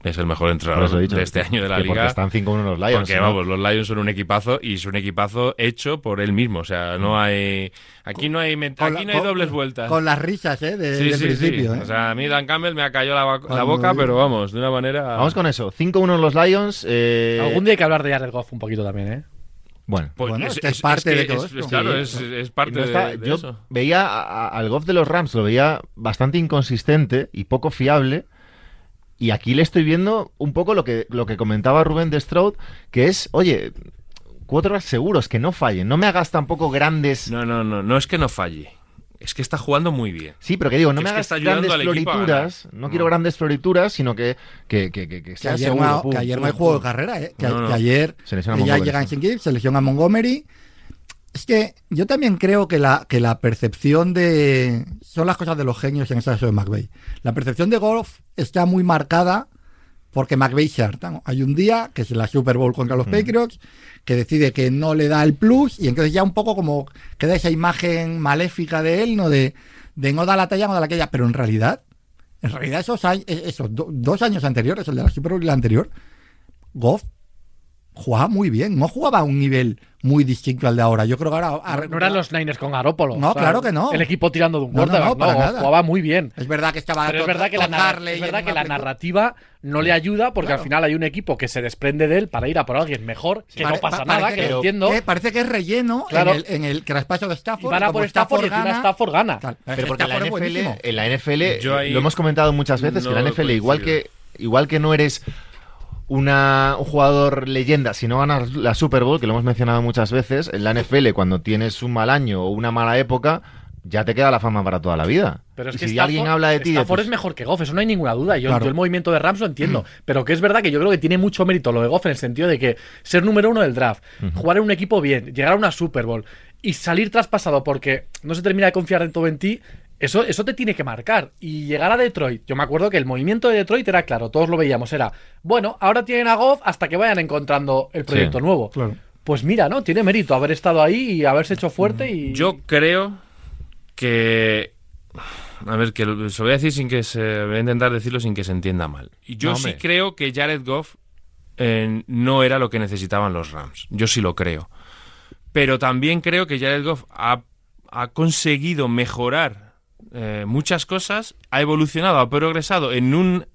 E: es el mejor entrenador
A: dicho,
E: de este año de la
A: que Porque
E: liga.
A: están 5-1 los Lions.
E: Porque
A: ¿no?
E: vamos, los Lions son un equipazo y es un equipazo hecho por él mismo. O sea, no hay. Aquí no hay, aquí
C: la-
E: no hay
C: con-
E: dobles vueltas.
C: Con las risas, ¿eh? De,
E: Sí,
C: del
E: sí,
C: principio,
E: sí.
C: ¿eh?
E: O sea, a mí Dan Campbell me ha callado la, boca, pero vamos, de una manera.
A: Vamos con eso. 5-1 los Lions. eh,
D: Algún día hay que hablar de Jared Goff un poquito también, ¿eh?
A: Bueno.
E: Pues
C: Bueno, es que es parte
E: que
C: de todo
E: es-
C: esto.
E: Claro, es, es parte
A: no está-
E: de, de
A: yo
E: eso.
A: veía a- a- al golf de los Rams, lo veía bastante inconsistente y poco fiable. Y aquí le estoy viendo un poco lo que, lo que comentaba Rubén de Stroud, que es, oye, cuatro seguros, que no fallen. No me hagas tampoco grandes.
E: No, no, no, no es que no falle. Es que está jugando muy bien.
A: Sí, pero que digo, no
E: Que
A: me hagas grandes
E: a
A: florituras. No
E: No.
A: quiero grandes florituras, sino que, que, que, que, que
C: Que
A: sea
C: ayer,
A: seguro.
C: no,
A: pum,
C: que ayer no
A: pum,
C: hay juego de carrera, ¿eh? Que,
E: No, no.
C: que ayer
A: Se lesiona
C: ya
A: Montgomery,
C: llegan Gibbs, se lesiona Montgomery. Es que yo también creo que la, que la percepción de... Son las cosas de los genios en ese caso de McVeigh. La percepción de golf está muy marcada porque McVay se. Hay un día, que es la Super Bowl contra los Patriots, que decide que no le da el plus y entonces ya un poco como queda esa imagen maléfica de él, ¿no? De, de no da la talla, no da la talla, pero en realidad, en realidad esos, años, esos do- dos años anteriores, el de la Super Bowl y el anterior, Goff jugaba muy bien, no jugaba a un nivel muy distinto al de ahora. Yo creo que ahora... ha
D: No eran los Niners con Garópolo.
C: No, claro que no.
D: El equipo tirando de un
C: No, no, no, para
D: no,
C: nada.
D: jugaba muy bien.
C: Es verdad que estaba...
D: Pero es verdad que la, es
C: y
D: verdad que la narrativa no le ayuda porque
C: Claro.
D: al final hay un equipo que se desprende de él para ir a por alguien mejor, que
C: Pare-
D: no pasa
C: pa-
D: nada,
C: parece
D: que
C: que-
D: lo entiendo.
C: que parece que es relleno
D: Claro.
C: en, el, en el traspaso de
D: Y
C: Stafford.
D: van a por Stafford y encima
C: gana-
D: Stafford gana.
C: Tal.
A: Pero porque en la
C: Stafford es
A: NFL, en la NFL lo hemos comentado muchas veces, que la NFL, igual
E: coincido.
A: que, igual que no eres una, un jugador leyenda, si no ganas la Super Bowl, que lo hemos mencionado muchas veces, en la NFL, cuando tienes un mal año o una mala época, ya te queda la fama para toda la vida.
D: Pero es que
A: si
D: Stafford-
A: alguien habla de ti,
D: Stafford es mejor que Goff, eso no hay ninguna duda. Yo,
C: Claro.
D: yo el movimiento de Rams lo entiendo. Pero que es verdad que yo creo que tiene mucho mérito lo de Goff en el sentido de que ser número uno del draft, jugar en un equipo bien, llegar a una Super Bowl y salir traspasado porque no se termina de confiar en todo en ti. Eso, eso te tiene que marcar. Y llegar a Detroit. Yo me acuerdo que el movimiento de Detroit era claro, todos lo veíamos. Era, bueno, ahora tienen a Goff hasta que vayan encontrando el proyecto
A: Sí,
D: nuevo.
C: claro.
D: Pues mira, ¿no? Tiene mérito haber estado ahí y haberse hecho fuerte y.
E: Yo creo que. A ver, que lo- se lo voy a decir sin que se. Voy a intentar decirlo sin que se entienda mal. Y Yo
A: No,
E: sí creo que Jared Goff eh, no era lo que necesitaban los Rams. Yo sí lo creo. Pero también creo que Jared Goff ha, ha conseguido mejorar eh, muchas cosas, ha evolucionado, ha progresado en un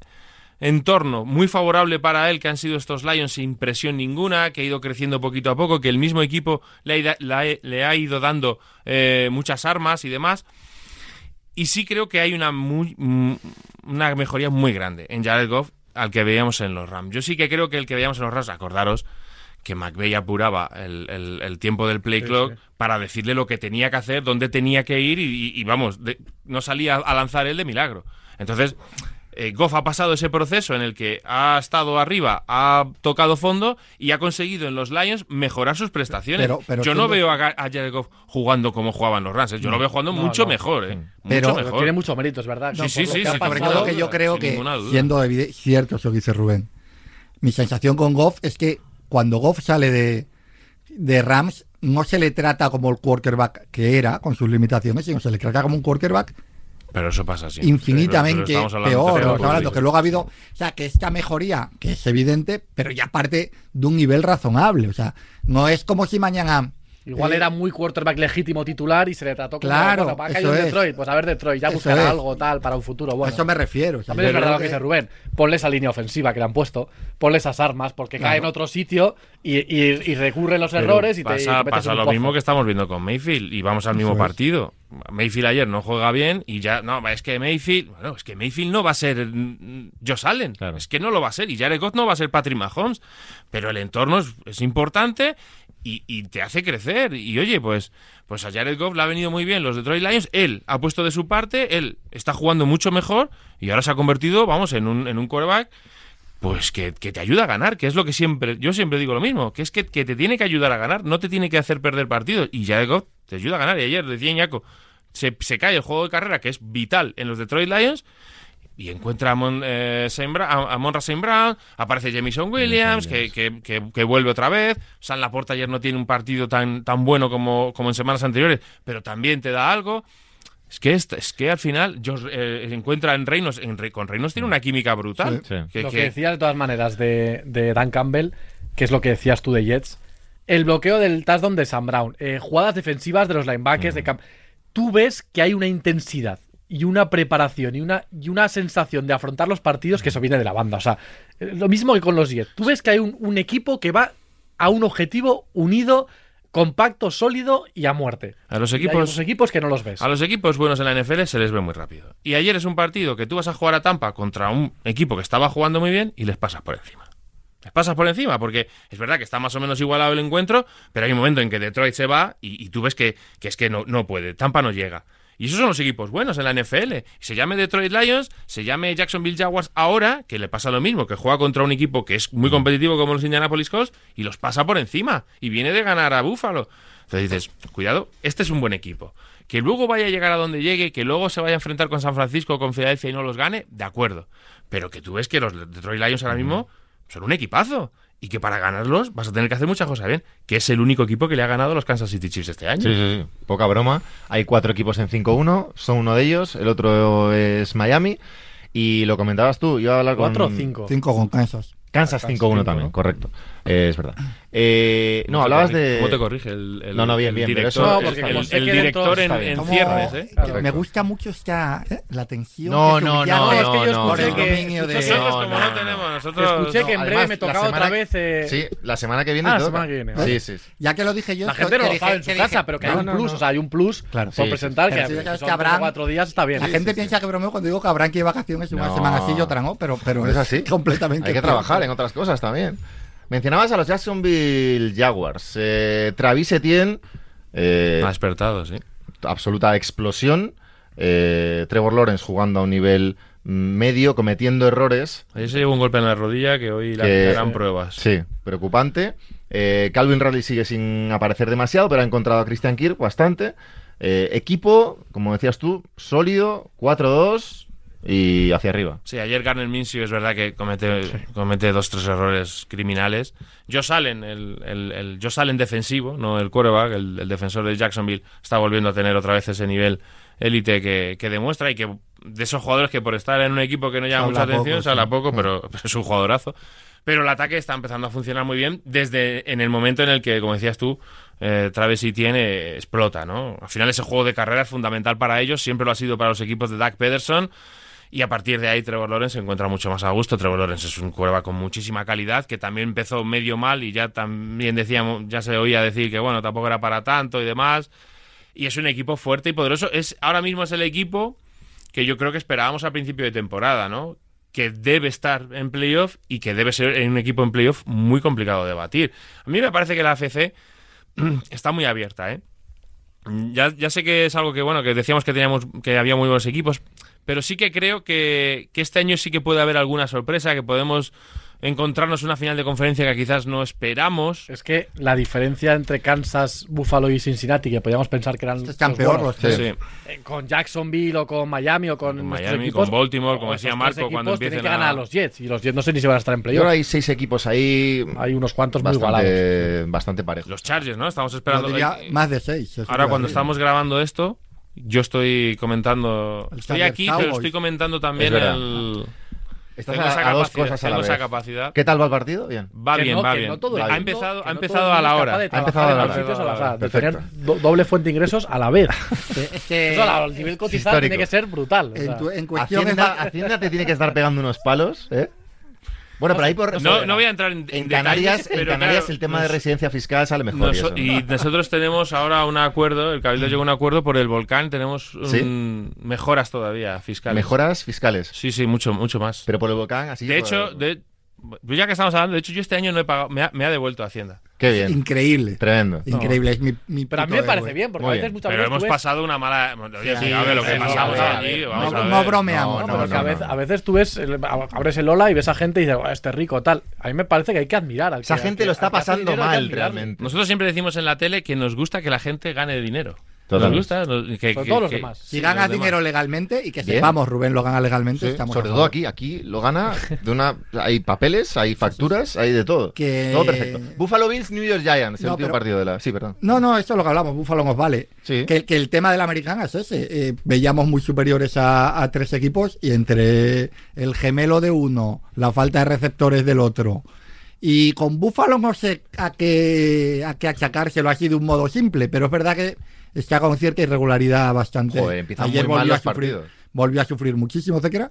E: entorno muy favorable para él que han sido estos Lions sin presión ninguna, que ha ido creciendo poquito a poco, que el mismo equipo le ha, le ha ido dando eh, muchas armas y demás. Y sí creo que hay una, muy, mm, una mejoría muy grande en Jared Goff al que veíamos en los Rams. Yo sí que creo que el que veíamos en los Rams, acordaros que McVeigh apuraba el, el- el tiempo del play clock
D: sí.
E: para decirle lo que tenía que hacer, dónde tenía que ir y, y- y vamos, de- no salía a lanzar él de milagro. Entonces, eh, Goff ha pasado ese proceso en el que ha estado arriba, ha tocado fondo y ha conseguido en los Lions mejorar sus prestaciones.
C: Pero- pero
E: Yo no veo a, a Jared Goff jugando como jugaban los Rams. ¿eh? Yo lo veo jugando
D: no,
E: mucho
D: no.
E: mejor. ¿eh?
C: Pero-
E: mucho
C: pero
E: mejor.
D: Tiene mucho mérito, es verdad.
E: Sí, sí, sí,
C: Sobre todo que yo creo que, siendo cierto eso que dice Rubén, mi sensación con Goff es que cuando Goff sale de, de Rams, no se le trata como el quarterback que era, con sus limitaciones, sino se le trata como un quarterback
E: Pero eso pasa así.
C: infinitamente
E: Pero
C: peor. hablando que luego ha habido, o sea, que esta mejoría, que es evidente, pero ya parte de un nivel razonable. O sea, no es como si mañana.
D: Igual
C: eh,
D: era muy quarterback legítimo titular y se le trató como
C: Claro,
D: bueno, va a caer
C: eso es.
D: Detroit, pues a ver Detroit, ya buscará
C: es.
D: algo tal para un futuro.
C: A
D: Bueno,
C: eso me refiero. o sea,
D: también es verdad lo que
C: que-
D: dice Rubén. Ponle esa línea ofensiva que le han puesto, ponle esas armas, porque
C: Claro.
D: cae en otro sitio y, y, y recurren los
E: Pero
D: errores y te, y
E: pasa,
D: te metes
E: pasa lo
D: pozo.
E: mismo que estamos viendo con Mayfield y vamos al mismo
C: Eso es.
E: partido. Mayfield ayer no juega bien y ya no, es que Mayfield, bueno, es que Mayfield no va a ser mm, Josh Allen,
A: Claro.
E: es que no lo va a ser y Jared Goff no va a ser Patrick Mahomes, pero el entorno es, es importante y, y te hace crecer y oye, pues pues a Jared Goff le ha venido muy bien los Detroit Lions, él ha puesto de su parte, él está jugando mucho mejor y ahora se ha convertido, vamos, en un en un pues que, que te ayuda a ganar, que es lo que siempre, yo siempre digo lo mismo, que es que, que te tiene que ayudar a ganar, no te tiene que hacer perder partidos. Y Jared Goff te ayuda a ganar. Y ayer decía Iñaco, se, se cae el juego de carrera, que es vital en los Detroit Lions, y encuentra a, Mon, eh, a, a Monra Saint Brown, aparece Jamison Williams, que, que, que- que vuelve otra vez. San Laporta ayer no tiene un partido tan, tan bueno como, como en semanas anteriores, pero también te da algo. Es que, es, es que al final eh, encuentra en Reinos, en con Reinos tiene una química brutal.
A: Sí.
E: Que-
D: lo que, decías de todas maneras de, de Dan Campbell, que es lo que decías tú de Jets, el bloqueo del touchdown de Sam Brown, eh, jugadas defensivas de los linebackers de camp. Tú ves que hay una intensidad y una preparación y una, y una sensación de afrontar los partidos que eso viene de la banda. O sea, eh, lo mismo que con los Jets. Tú ves que hay un, un equipo que va a un objetivo unido, compacto, sólido y a muerte.
E: A los equipos,
D: equipos que no los ves.
E: a los equipos buenos en la NFL se les ve muy rápido. Y ayer es un partido que tú vas a jugar a Tampa contra un equipo que estaba jugando muy bien y les pasas por encima. Les pasas por encima porque es verdad que está más o menos igualado el encuentro, pero hay un momento en que Detroit se va y, y tú ves que, que es que no, no puede. Tampa no llega. Y esos son los equipos buenos en la NFL. Se llame Detroit Lions, se llame Jacksonville Jaguars ahora, que le pasa lo mismo, que juega contra un equipo que es muy competitivo como los Indianapolis Colts y los pasa por encima. Y viene de ganar a Buffalo. Entonces dices, cuidado, este es un buen equipo. Que luego vaya a llegar a donde llegue, que luego se vaya a enfrentar con San Francisco o con Filadelfia y no los gane, de acuerdo. pero que tú ves que los Detroit Lions ahora mismo son un equipazo. Y que para ganarlos vas a tener que hacer muchas cosas bien. Que es el único equipo que le ha ganado a los Kansas City Chiefs este año.
A: Sí, sí, sí. Poca broma. Hay cuatro equipos en 5-1. Son uno de ellos. El otro es Miami. Y lo comentabas tú. Yo iba a hablar con...
D: ¿Cuatro o cinco?
C: Cinco con Kansas.
A: Kansas 5-1 también, correcto. Eh, es verdad. Eh, no,
E: ¿Cómo te
A: hablabas
E: corrige-
A: de...
E: ¿Cómo te corrige el, el-
A: No, no, bien,
E: el
A: bien, pero
E: director,
A: eso-
D: No, porque
E: el-
D: como
E: el,
D: que
E: director en, en cierres, ¿eh?
C: que Me gusta mucho esta ¿eh? la tensión.
A: No,
C: que
A: no, no,
D: es que yo escuché que-
E: Nosotros,
A: No,
E: como
A: no,
E: no,
A: no.
E: tenemos, nosotros.
D: Escuché que en
A: además,
D: breve me tocaba
A: semana-
D: otra vez. eh,
A: Sí, la semana que viene
D: Ah, la semana que viene,
A: Sí, sí. sí.
C: Ya que lo dije yo,
D: La gente no
C: que
D: lo sabe en su
C: que
D: casa, pero que
C: No,
D: hay un
C: no,
D: plus,
C: no.
D: o sea, hay un plus
C: Claro.
D: por presentar que,
C: Pero
D: que
C: que
D: cuatro días está bien.
C: La gente piensa que bromeo cuando digo que Abraham quiere vacaciones una
A: No.
C: semana así y otra no, pero, pero
A: Es así.
C: completamente.
A: Hay que trabajar en otras cosas también. Mencionabas a los Jacksonville Jaguars. Eh, Travis Etienne, eh,
E: Ha despertado, sí.
A: absoluta explosión. Eh, Trevor Lawrence jugando a un nivel medio, cometiendo errores.
E: Ayer se llevó un golpe en la rodilla que hoy le harán pruebas.
A: Sí, preocupante. Eh, Calvin Ridley sigue sin aparecer demasiado, pero ha encontrado a Christian Kirk bastante. Equipo, como decías tú, sólido, 4-2 y hacia arriba.
E: Sí, ayer Garner Minshew es verdad que comete, comete dos, tres errores criminales. Josh Allen, el, el, el Josh Allen defensivo, no el quarterback, el, el defensor de Jacksonville, está volviendo a tener otra vez ese nivel élite que, que demuestra y que de esos jugadores que por estar en un equipo que no llama mucha atención,
C: poco,
E: se habla
C: sí.
E: poco, pero, pero es un jugadorazo. Pero el ataque está empezando a funcionar muy bien desde en el momento en el que, como decías tú, eh, Travis tiene explota, ¿no? Al final ese juego de carrera es fundamental para ellos, siempre lo ha sido para los equipos de Doug Pederson. Y a partir de ahí Trevor Lawrence se encuentra mucho más a gusto. Trevor Lawrence es un cuerva con muchísima calidad, que también empezó medio mal y ya también decíamos, ya se oía decir que bueno, tampoco era para tanto y demás. Y es un equipo fuerte y poderoso. Es, ahora mismo es el equipo que yo creo que esperábamos al principio de temporada, ¿no? Que debe estar en playoff y que debe ser un equipo en playoff muy complicado de batir. A mí me parece que la AFC está muy abierta, ¿eh? Ya, ya sé que es algo que, bueno, que decíamos que teníamos, que había muy buenos equipos, pero sí que creo que, que este año sí que puede haber alguna sorpresa, que podemos encontrarnos una final de conferencia que quizás no esperamos.
D: Es que la diferencia entre Kansas, Buffalo y Cincinnati, que podíamos pensar que eran
C: Están
D: los
C: peor
D: buenos,
C: los tres.
E: Sí.
D: eh, con Jacksonville o con Miami o con,
E: Con
D: nuestros
E: Miami,
D: equipos,
E: con Baltimore, como decía Marco, cuando
D: tienen
E: empiecen
D: que
E: a-
D: ganar a los Jets y los Jets no sé ni si van a estar en playoff.
A: hay seis equipos ahí
D: Hay unos cuantos muy igualados.
A: bastante, bastante parejos.
E: Los Chargers, ¿no? Estamos esperando.
C: diría más de seis.
E: Ahora cuando estamos grabando esto, yo estoy comentando.
C: El
E: Estoy aquí, pero estoy comentando también
A: Es
E: el.
A: Estás
E: tengo
A: a,
E: esa
A: a dos cosas a la vez.
E: capacidad.
A: ¿Qué tal va el partido? Bien.
E: Va
D: Que
E: bien,
D: no,
E: va bien.
D: no todo el
E: ha empezado, ha empezado a la hora.
A: Ha empezado a la hora.
D: de tener do- doble fuente de ingresos a la vez.
C: Es que
D: Eso a nivel cotizado tiene que ser brutal. o sea.
C: en, tu- en cuestión
A: Hacienda te tiene que estar pegando unos palos, ¿eh? Bueno, pero ahí por...
E: No, no voy a entrar en,
A: Canarias,
E: detalles,
A: en Canarias
E: claro,
A: el tema de residencia fiscal sale mejor. y
E: y nosotros tenemos ahora un acuerdo, el Cabildo llegó a un acuerdo por el volcán, tenemos un- mejoras todavía fiscales.
A: Mejoras fiscales.
E: Sí, sí, mucho, mucho más.
A: Pero por el volcán, así...
E: de
A: por-
E: hecho, de, ya que estamos hablando, de hecho yo este año no he pagado, me ha, me ha devuelto Hacienda.
A: Qué bien.
C: increíble.
A: Tremendo.
C: Increíble. Es mi, mi
D: Pero a mí me parece bien, porque a veces muchas
E: Pero
D: veces
E: hemos
D: ves-
E: pasado una mala... Oye,
C: Sí,
E: sí, a ver lo que
A: sí,
E: pasamos allí, vamos
C: No,
E: a ver.
C: no bromeamos.
A: No,
D: No, que a, veces,
A: no.
D: a veces tú ves, el- abres el Ola y ves a gente y dices, "Buah, este rico, tal. A mí me parece que hay que admirar al
A: Esa
D: que-
A: gente
D: al
A: lo
D: que-
A: está
D: que
A: pasando
D: que
A: mal realmente.
E: Nosotros siempre decimos en la tele que nos gusta que la gente gane dinero.
A: Totalmente.
E: Nos gusta. nos- que,
D: Sobre
E: que-
D: todo los
E: que-
D: demás.
C: Si
E: sí, demás.
C: dinero legalmente y que
A: Bien.
C: sepamos, Rubén lo gana legalmente,
A: Sí,
C: estamos
A: sobre todo aquí, aquí lo gana de una hay papeles, hay facturas, hay de todo.
C: Que-
A: Todo perfecto. Buffalo Bills, New York Giants, el
C: No,
A: último
C: pero-
A: partido de la. Sí, perdón.
C: No, no, eso es lo que hablamos, Búfalo nos vale.
A: Sí.
C: Que, que el tema de la americana es ese. eh, veíamos muy superiores a, a tres equipos y entre el gemelo de uno, la falta de receptores del otro. Y con Búfalo no sé a qué, a qué achacárselo así de un modo simple, pero es verdad que está con cierta irregularidad bastante.
A: Joder,
C: Ayer
A: muy mal
C: volvió a
A: los
C: sufrir,
A: partidos.
C: volvió a sufrir muchísimo, etcétera.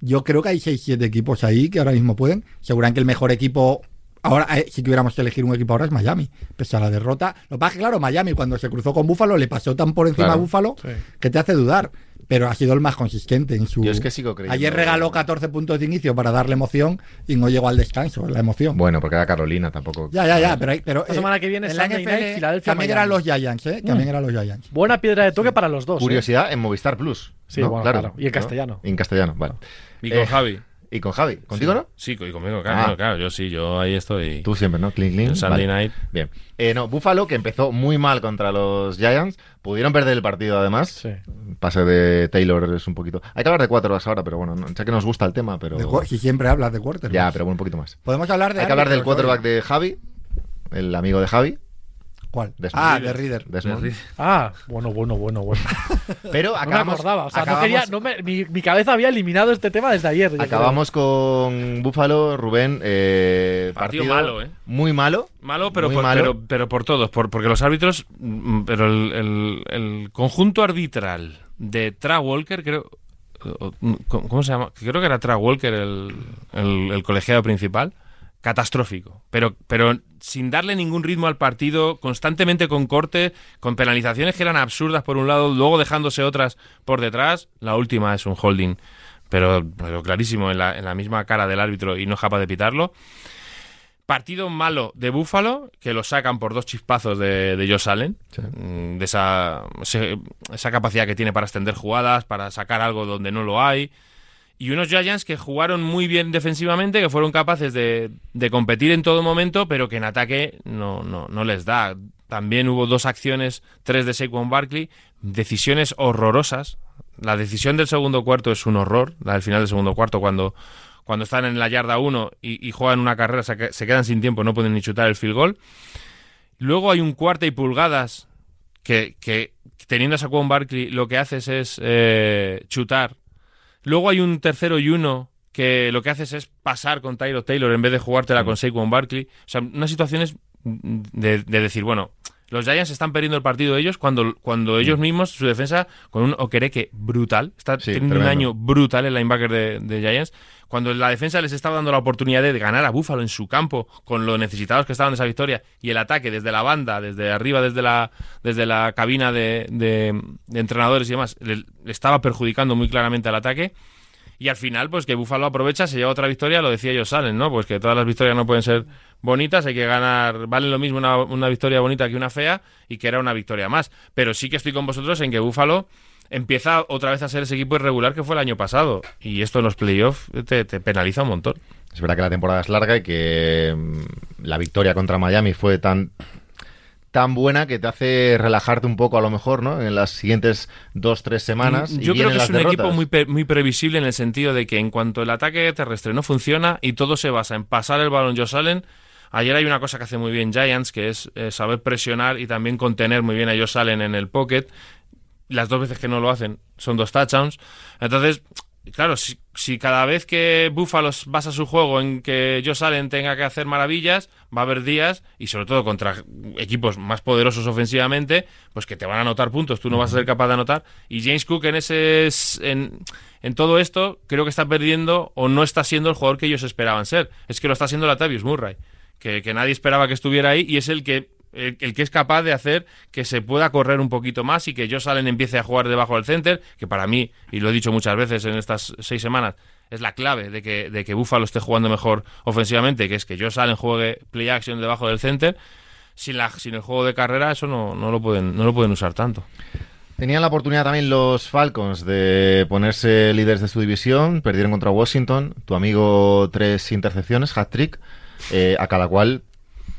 C: Yo creo que hay 6-7 equipos ahí que ahora mismo pueden. Seguramente el mejor equipo. Ahora, eh, si tuviéramos que elegir un equipo ahora es Miami, pese a la derrota. Lo que pasa es que, claro, Miami cuando se cruzó con Búfalo le pasó tan por encima
A: Claro.
C: a Búfalo
D: Sí.
C: que te hace dudar. Pero ha sido el más consistente en su.
A: Yo es que sigo creyendo.
C: Ayer regaló 14 puntos de inicio para darle emoción y no llegó al descanso, la emoción.
A: Bueno, porque era Carolina tampoco.
C: Ya, ya, ya, pero, hay- pero
D: La semana que viene
C: en la NFL
D: Night, Filadelfia,
C: también
D: Miami.
C: eran los Giants, ¿eh? También eran los Giants.
D: Buena piedra de toque para los dos. ¿eh?
A: Curiosidad en Movistar Plus.
D: Sí,
A: ¿no?
D: bueno, claro. Y en castellano.
A: Y en castellano, vale.
E: Y con
A: Eh,
E: Javi.
A: Y con Javi. ¿Contigo no?
E: Sí, y conmigo, claro,
A: Ah.
E: claro, yo sí, yo ahí estoy.
A: Tú siempre, ¿no? Clean, clean.
E: Sunday
A: Vale.
E: night.
A: Bien. Eh, no, Buffalo, que empezó muy mal contra los Giants, pudieron perder el partido además.
D: Sí.
A: Pase de Taylor es un poquito. Hay que hablar de quarterbacks ahora, pero bueno, no, sé que nos gusta el tema, pero.
C: De si siempre hablas de quarterbacks.
A: Ya, pero bueno, un poquito más.
C: Podemos hablar de
A: Hay que hablar del
C: hoy.
A: quarterback de Javi, el amigo de Javi.
C: ¿Cuál?
A: Desmond.
C: Ah, de Reader.
A: Desmond.
D: Ah, bueno, bueno, bueno, bueno.
A: Pero
D: No me
A: acabamos,
D: acordaba. O sea, no
A: acabamos-
D: quería, no me- mi, mi cabeza había eliminado este tema desde ayer. yo creo.
A: acabamos con Buffalo, Rubén. eh,
E: Partido malo, ¿eh?
A: Muy malo.
E: Malo, pero, por,
A: malo.
E: pero, pero por todos, por, porque los árbitros, mm, pero el, el- el conjunto arbitral de Tra Walker, creo, o- ¿cómo cómo se llama? Creo que era Tra Walker el, el- el colegiado principal, catastrófico, pero, pero sin darle ningún ritmo al partido, constantemente con corte, con penalizaciones que eran absurdas por un lado, luego dejándose otras por detrás, la última es un holding, pero, pero clarísimo en la, en la misma cara del árbitro y no es capaz de pitarlo. Partido malo de Búfalo, que lo sacan por dos chispazos de, de Josh Allen, mm, de esa, esa capacidad que tiene para extender jugadas, para sacar algo donde no lo hay. Y unos Giants que jugaron muy bien defensivamente, que fueron capaces de, de competir en todo momento, pero que en ataque no, no, no les da. También hubo dos acciones, tres de Saquon Barkley, decisiones horrorosas. La decisión del segundo cuarto es un horror, la del final del segundo cuarto, cuando, cuando están en la yarda 1 y, juegan una carrera, se, que- se quedan sin tiempo, no pueden ni chutar el field goal. Luego hay un cuarta y pulgadas que, que teniendo a Saquon Barkley lo que haces es eh, chutar. Luego hay un tercero y uno que lo que haces es pasar con Tyro Taylor en vez de jugártela con Saquon Barkley. O sea, unas situaciones de, de decir, bueno, los Giants están perdiendo el partido ellos cuando, cuando ellos mismos, su defensa, con un Okereke brutal, está
A: Sí,
E: teniendo un año brutal el linebacker de, de Giants, cuando la defensa les estaba dando la oportunidad de ganar a Buffalo en su campo, con lo necesitados que estaban de esa victoria, y el ataque desde la banda, desde arriba, desde la, desde la cabina de, de- de entrenadores y demás, le, le estaba perjudicando muy claramente al ataque. Y al final, pues que Buffalo aprovecha, se lleva otra victoria, lo decía ellos salen, ¿no? Pues que todas las victorias no pueden ser bonitas, hay que ganar, valen lo mismo una, una victoria bonita que una fea, y que era una victoria más. Pero sí que estoy con vosotros en que Buffalo empieza otra vez a ser ese equipo irregular que fue el año pasado. Y esto en los playoffs te, te penaliza un montón.
A: Es verdad que la temporada es larga y que mm, la victoria contra Miami fue tan tan buena que te hace relajarte un poco a lo mejor, ¿no? En las siguientes dos, tres semanas. y
E: Yo creo que es un equipo muy, muy previsible en el sentido de que en cuanto el ataque terrestre no funciona y todo se basa en pasar el balón Josh Allen, ayer hay una cosa que hace muy bien Giants, que es eh, saber presionar y también contener muy bien a Josh Allen en el pocket. Las dos veces que no lo hacen son dos touchdowns. Entonces, claro, si, cada vez que Buffalo basa su juego en que Josh Allen tenga que hacer maravillas, va a haber días, y sobre todo contra equipos más poderosos ofensivamente, pues que te van a anotar puntos, tú no vas a ser capaz de anotar. Y James Cook en ese en, en todo esto creo que está perdiendo o no está siendo el jugador que ellos esperaban ser. Es que lo está haciendo Latavius Murray, que, nadie esperaba que estuviera ahí y es el que el, el que es capaz de hacer que se pueda correr un poquito más y que Josh Allen empiece a jugar debajo del center, que para mí, y lo he dicho muchas veces en estas seis semanas, es la clave de que, de que Buffalo esté jugando mejor ofensivamente, que es que Josh Allen juegue play action debajo del center. Sin, la, sin el juego de carrera, eso no, no, lo pueden, no lo pueden usar tanto.
A: Tenían la oportunidad también los Falcons de ponerse líderes de su división, perdieron contra Washington, tu amigo tres intercepciones, hat-trick, eh, a cada cual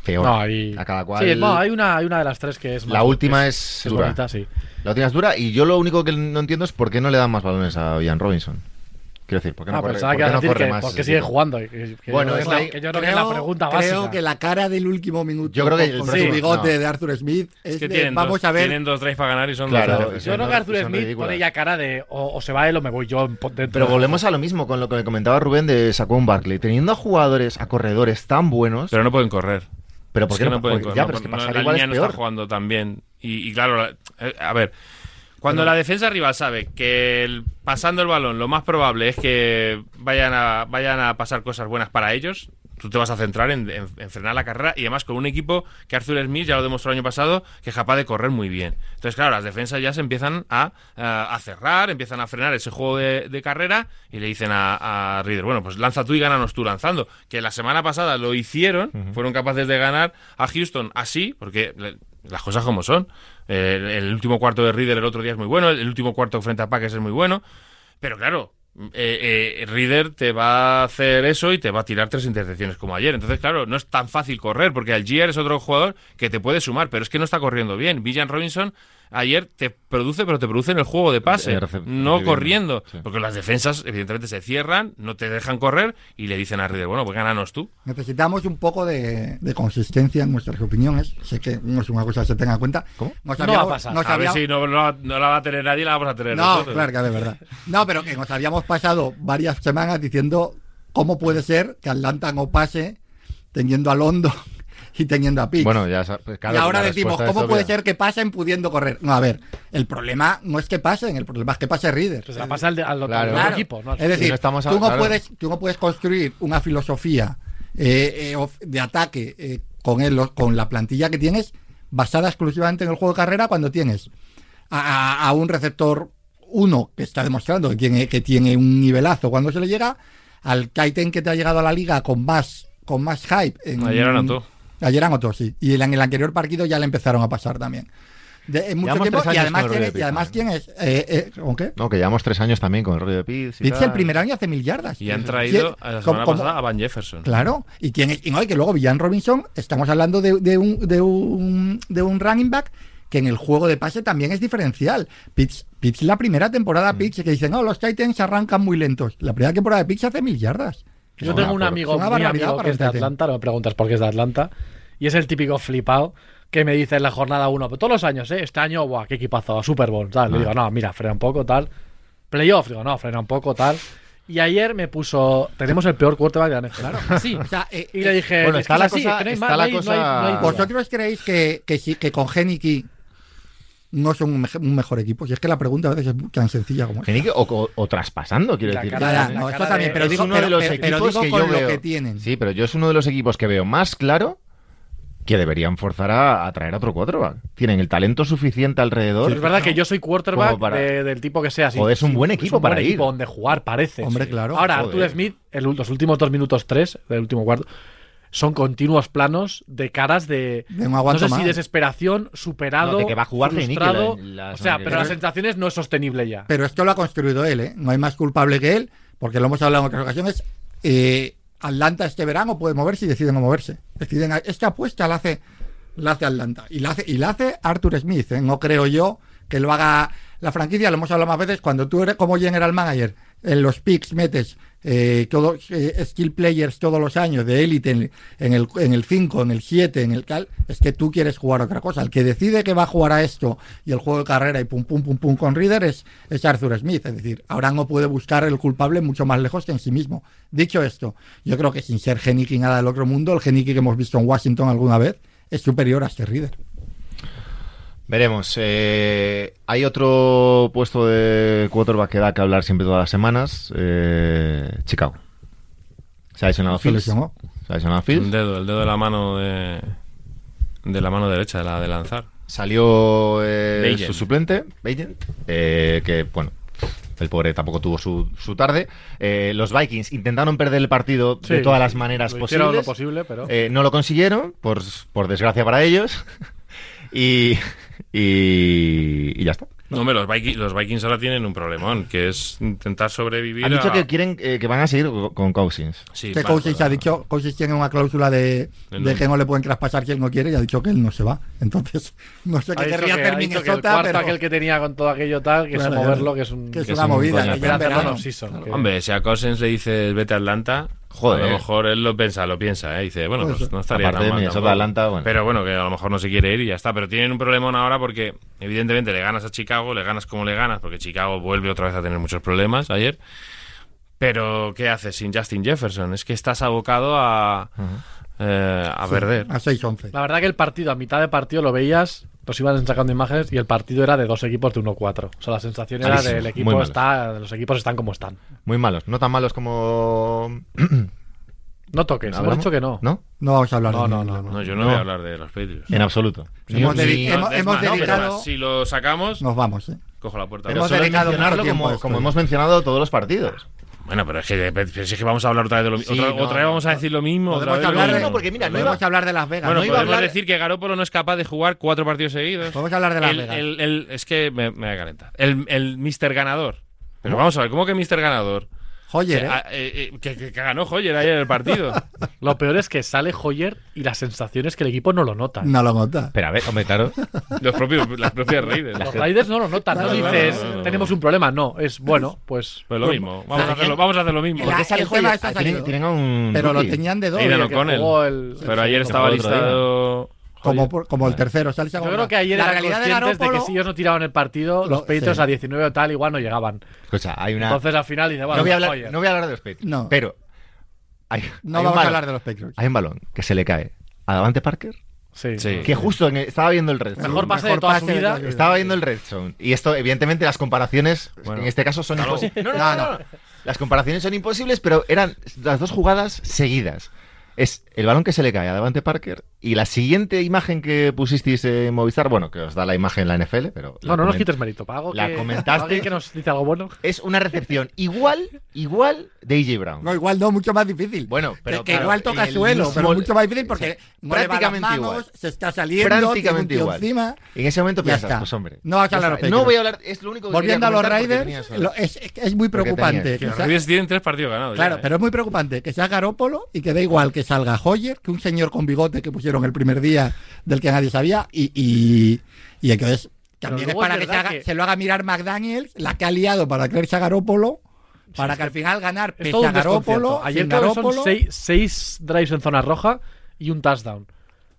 A: peor.
D: No, hay-
A: A cada cual...
D: Sí, no, hay una, hay una de las tres que es más-
A: La última es
D: es
A: dura.
D: bonita, sí.
A: La última es dura y yo lo único que no entiendo es por qué no le dan más balones a Ian Robinson. Quiero decir, ¿por qué no
D: Ah,
A: corre,
D: pensaba
A: por
D: que
A: qué
D: ibas a
A: no
D: decir
A: corre
D: que
A: más
D: por qué
A: ese
D: sigue
A: tipo?
D: jugando. que- que-
A: Bueno,
D: que
A: es
D: la-
A: la-
D: que yo creo que es la pregunta
C: creo
D: básica.
C: que la cara del último minuto
A: Yo creo que el
C: con
A: próximo-
C: su bigote
A: no.
C: de Arthur Smith es
E: Es que
C: de,
E: tienen,
C: vamos
E: dos,
C: a ver
E: tienen dos drives para ganar y son
A: Claro,
E: dos drives.
D: Yo creo
A: no-
D: que Arthur Smith
A: ridículas.
D: pone ya cara de o, o se va él o me voy yo dentro.
A: Pero volvemos a lo mismo con lo que me comentaba Rubén de Saquon Barkley. Teniendo a jugadores, a corredores tan buenos,
E: Pero no pueden correr.
A: pero ¿por
E: Es
A: qué
E: que
A: no,
E: no pueden
A: porque-
E: correr.
A: Ya,
E: no,
A: pero es que
E: no,
A: pasar
E: la
A: igual
E: línea
A: es
E: no
A: peor.
E: está jugando tan bien. Y, y claro, la- eh, a ver, cuando la defensa rival sabe que el- pasando el balón lo más probable es que vayan a, vayan a pasar cosas buenas para ellos, tú te vas a centrar en, en- en frenar la carrera y además con un equipo que Arthur Smith ya lo demostró el año pasado que es capaz de correr muy bien. Entonces, claro, las defensas ya se empiezan a, cerrar, empiezan a frenar ese juego de, de carrera y le dicen a, a Reader, bueno, pues lanza tú y gánanos tú lanzando. Que la semana pasada lo hicieron, fueron capaces de ganar a Houston así, porque le- las cosas como son. Eh, el, el último cuarto de Reader el otro día es muy bueno, el, último cuarto frente a Packers es muy bueno, pero claro, eh, eh, Reader te va a hacer eso y te va a tirar tres intercepciones como ayer. Entonces, claro, no es tan fácil correr, porque Algier es otro jugador que te puede sumar, pero es que no está corriendo bien. Villan Robinson ayer te produce, pero te produce en el juego de pase, no corriendo.
A: sí.
E: Porque las defensas, evidentemente, se cierran, no te dejan correr y le dicen a Reader, bueno, pues gánanos tú.
C: Necesitamos un poco de, de consistencia en nuestras opiniones. Sé que no es una cosa que se tenga en cuenta.
A: ¿Cómo?
C: Nos
D: No
C: habíamos-
D: va a pasar.
C: nos
E: A ver
C: habíamos-
E: si no, no, no la va a tener nadie, la vamos a tener
C: No,
E: nosotros.
C: claro que de verdad. No, pero que nos habíamos pasado varias semanas diciendo cómo puede ser que Atlanta no pase teniendo a Londo y teniendo a Pitts.
A: Bueno, ya pues, claro,
C: y ahora decimos, ¿cómo puede
A: obvia.
C: ser que pasen pudiendo correr? No, a ver, el problema no es que pasen, el problema es que pase Reader.
D: Pues la pasa al, de- al otro
A: Claro.
D: al equipo, ¿no?
C: Es decir,
A: no estamos a-
C: tú, no
A: claro.
C: puedes, tú no puedes construir una filosofía eh, eh, de ataque eh, con, el, con la plantilla que tienes basada exclusivamente en el juego de carrera cuando tienes a, a- a un receptor uno que está demostrando que tiene, que tiene un nivelazo cuando se le llega, al Titan que te ha llegado a la liga con más, con más hype. En,
E: Ayer anotó.
C: Ayer anotó, sí. Y en el anterior partido ya le empezaron a pasar también. De, en mucho
A: Llevamos
C: tiempo,
A: tres
C: y además, tienes,
A: Rodri
C: y además. Eh, eh, ¿Con qué?
A: No, que llevamos tres años también con el rollo de Pitts.
C: Pitts el primer año hace mil yardas.
E: Y han traído a la
C: ¿Cómo-
E: semana
C: cómo?
E: pasada a Van Jefferson.
C: Claro, y tienes, y no, y que luego Villan Robinson, estamos hablando de, de un, de, un, de un running back que en el juego de pase también es diferencial. Pitts, Pitts la primera temporada,
A: Mm.
C: Pitts, que dicen, no, los Titans arrancan muy lentos. La primera temporada de Pitts hace mil yardas.
D: Yo tengo un amigo, muy amigo que es de
C: Titan.
D: Atlanta, no me preguntas por qué es de Atlanta, y es el típico flipado que me dice en la jornada 1, pero todos los años, ¿eh? este año, buah, qué equipazo, Super Bowl, tal. Le digo, no, mira, frena un poco, tal. Playoff, digo, no, frena un poco, tal. Y ayer me puso, tenemos el peor quarterback de la NFL. Claro, así.
C: O sea, eh,
D: Y le dije,
A: Bueno,
D: es
A: está la cosa- está la cosa-.
C: ¿Vosotros creéis que, que, sí- que con Geniki no son un, meje- un mejor equipo? Si es que la pregunta a veces es tan sencilla como.
A: Genique, o, o- o traspasando, quiero
D: Y la
A: decir.
D: cara
C: no, eso también, pero
A: es
C: digo,
A: uno de
C: pero-
A: los
C: pero- pero
A: equipos
C: digo
A: que
C: con
A: yo
C: lo
A: veo.
C: que tienen.
A: Sí, pero yo es uno de los equipos que veo más claro que deberían forzar a, a traer a otro quarterback. Tienen el talento suficiente alrededor.
D: Es verdad que yo soy quarterback
A: Como para-
D: de- del tipo que sea. sí,
A: Joder, es un buen equipo
D: un
A: para
D: buen
A: ir.
D: equipo donde jugar, parece.
C: Hombre,
D: sí.
C: claro.
D: Ahora,
A: Joder.
D: Arthur Smith, el- los últimos dos minutos tres del último cuarto, son continuos planos de caras de.
C: De no
D: sé si desesperación, superado.
A: No, de que va a jugar
D: frustrado.
A: la- la
D: O sea, pero las sensaciones no es sostenible ya.
C: Pero esto lo ha construido él, ¿eh? No hay más culpable que él, porque lo hemos hablado en otras ocasiones. Eh, Atlanta este verano puede moverse y deciden no moverse. Deciden, esta apuesta la hace, la hace Atlanta. Y la hace, y la hace Arthur Smith, ¿eh? No creo yo que lo haga la franquicia, lo hemos hablado más veces, cuando tú eres como general manager, en los picks metes eh, todos eh, skill players todos los años de élite en, en el en el 5, en el 7, en el cal, es que tú quieres jugar otra cosa. El que decide que va a jugar a esto y el juego de carrera y pum pum pum pum con Reader es, es Arthur Smith. Es decir, ahora no puede buscar el culpable mucho más lejos que en sí mismo. Dicho esto, yo creo que sin ser Geniki nada del otro mundo, el Geniki que hemos visto en Washington alguna vez es superior a este Reader.
A: Veremos. eh, hay otro puesto de quarterback que da que hablar siempre todas las semanas. eh, Chicago. Se ha lesionado Fields. Se ha lesionado
E: El
A: Fields.
E: dedo, el dedo de la mano de, de la mano derecha, de la de lanzar.
A: Salió eh, su suplente, Bagent, eh, que bueno, el pobre tampoco tuvo su, su tarde. Eh, los Vikings intentaron perder el partido de todas las maneras
D: lo hicieron
A: posibles.
D: lo posible, pero.
A: Eh, no lo consiguieron, por, por desgracia para ellos. y, y, y ya está.
E: No, hombre, los Vikings, los Vikings ahora tienen un problemón, que es intentar sobrevivir.
A: Han dicho
E: a-
A: que quieren eh, que van a seguir con- con Cousins.
E: Sí,
C: que Cousins ha dicho, Cousins tiene una cláusula de, de
E: no.
C: que no le pueden traspasar quien no quiere y ha dicho que él no se va. Entonces, no sé qué querría
D: que-
C: hacer
D: ha dicho que el
C: Minnesota, pero
D: aquel que tenía con todo aquello tal, que
C: Claro,
D: es moverlo, que es un.
C: que es
A: que
C: una
A: es un
C: movida. que ya en verano.
D: off-season, que-
E: Hombre, si a Cousins le dices vete a Atlanta,
A: Joder.
E: a lo mejor él lo piensa, lo piensa, ¿eh? Dice, bueno,
C: Pues,
E: pues no estaría tan
A: de
E: mal
A: Minnesota,
E: tampoco.
A: Atlanta, bueno.
E: Pero bueno, que a lo mejor no se quiere ir y ya está. Pero tienen un problemón ahora porque, evidentemente, le ganas a Chicago, le ganas como le ganas, porque Chicago vuelve otra vez a tener muchos problemas ayer. Pero, ¿qué haces sin Justin Jefferson? Es que estás abocado a, eh, a perder.
C: a 6-11.
D: La verdad que el partido, a mitad de partido lo veías, los iban sacando imágenes y el partido era de dos equipos de 1-4. O sea, la sensación era del
A: muy
D: equipo está, los equipos están como están.
A: Muy malos. No tan malos como.
D: No toques, hemos dicho que no.
A: ¿No?
C: No vamos a hablar
D: No,
C: de
D: no, no,
E: No, yo no,
A: No.
E: voy a hablar de los Patriots.
A: En absoluto.
C: Hemos
E: más,
C: dedicado-
E: si lo sacamos,
C: Nos vamos, ¿eh?
E: cojo la puerta.
C: Hemos dedicado
A: como, como hemos mencionado todos los partidos.
E: Bueno, pero es que, pero es que vamos a hablar otra vez de lo mismo.
A: Sí,
E: otra,
A: no,
E: otra vez vamos a decir lo mismo. Otra vez lo
C: hablar,
E: mismo.
C: de,
A: no, porque mira, no
C: podemos
A: iba-
C: hablar de Las Vegas.
E: Bueno,
A: no iba a
E: podemos
A: hablar-
E: decir que Garópolo no es capaz de jugar cuatro partidos seguidos.
C: Podemos hablar de Las
E: el,
C: Vegas.
E: el- el- es que me, me voy a calentar. El, el Mr. Ganador. Pero vamos a ver, ¿cómo que Mister Ganador?
C: Hoyer,
E: Que,
C: ¿eh?
E: ah, eh, eh, que, que- que ganó Hoyer ayer el partido.
D: Lo peor es que sale Hoyer y la sensación es que el equipo no lo nota.
C: No lo nota.
A: Pero a ver, hombre, claro.
E: Los propios, las propias Raiders.
D: Los Raiders no lo notan, no dices
E: claro,
D: tenemos un problema, no, es bueno, pues
E: Pues lo mismo. Vamos a hacerlo, vamos a hacer lo mismo.
C: La-
A: ¿Por qué sale
C: el tema
A: Hoyer? tienen, tienen un.
C: Pero lo tenían de dos.
D: El-
E: Pero ayer estaba listado.
C: Como, por- como el tercero. sale
D: Yo
C: segundo.
D: creo que ayer
C: la
D: eran
C: realidad de
D: conscientes de que si ellos no tiraban el partido,
C: Lo-
D: los Patriots
C: sí.
D: a 19 o tal igual no llegaban.
A: Escucha, hay una.
D: Entonces al final dice, bueno,
A: no, voy a hablar, no voy a hablar de los Patriots.
C: No.
A: Pero. Hay,
C: No
A: hay un
C: vamos a
A: balón-
C: hablar de los Patriots.
A: Hay un balón que se le cae a Davante Parker.
D: Sí.
E: Sí.
A: Que justo en el- estaba viendo el red zone.
D: Mejor pase
C: Mejor
D: de toda
C: pase
D: su
C: de
D: vida.
C: toda.
A: Estaba viendo el red zone. Y esto, evidentemente, las comparaciones
E: Bueno.
A: en este caso son
E: Claro.
A: imposibles. No, no,
C: No,
A: no, no. Las comparaciones son imposibles, pero eran las dos jugadas seguidas. Es el balón que se le cae a Davante Parker y la siguiente imagen que pusisteis en Movistar, bueno, que os da la imagen la NFL, pero. la
D: No, no nos quites mérito. Para algo
A: La
D: que,
A: comentaste.
D: que nos dice algo bueno.
A: Es una recepción igual, igual de AJ Brown.
C: No, igual no, mucho más difícil.
A: Bueno,
C: Que-
A: pero
C: que,
A: claro,
C: igual toca
A: el
C: suelo, pero mucho más difícil porque no le va las
A: prácticamente
C: manos,
A: igual.
C: se está saliendo, tiene un
A: Prácticamente
C: tío
A: igual.
C: encima.
A: En ese momento
C: Ya
A: piensas,
C: está.
A: pues hombre.
C: No vas a hablar
A: No voy a hablar, es lo único que
C: Volviendo a los Raiders, lo- es, es muy preocupante.
E: Que
C: que
E: los Raiders tienen tres partidos ganados.
C: Claro,
E: ya, ¿eh?
C: pero es muy preocupante que sea Garópolo y que da igual que salga Hoyer, que un señor con bigote que pusieron el primer día del que nadie sabía, y, y, y entonces también es para que, se, haga-
D: que-
C: se lo haga mirar McDaniels, la que ha liado para creerse a Garópolo, para que al final ganar
D: Es todo
C: a. Garópolo,
D: Ayer son
C: Garópolo.
D: seis, seis drives en zona roja y un touchdown.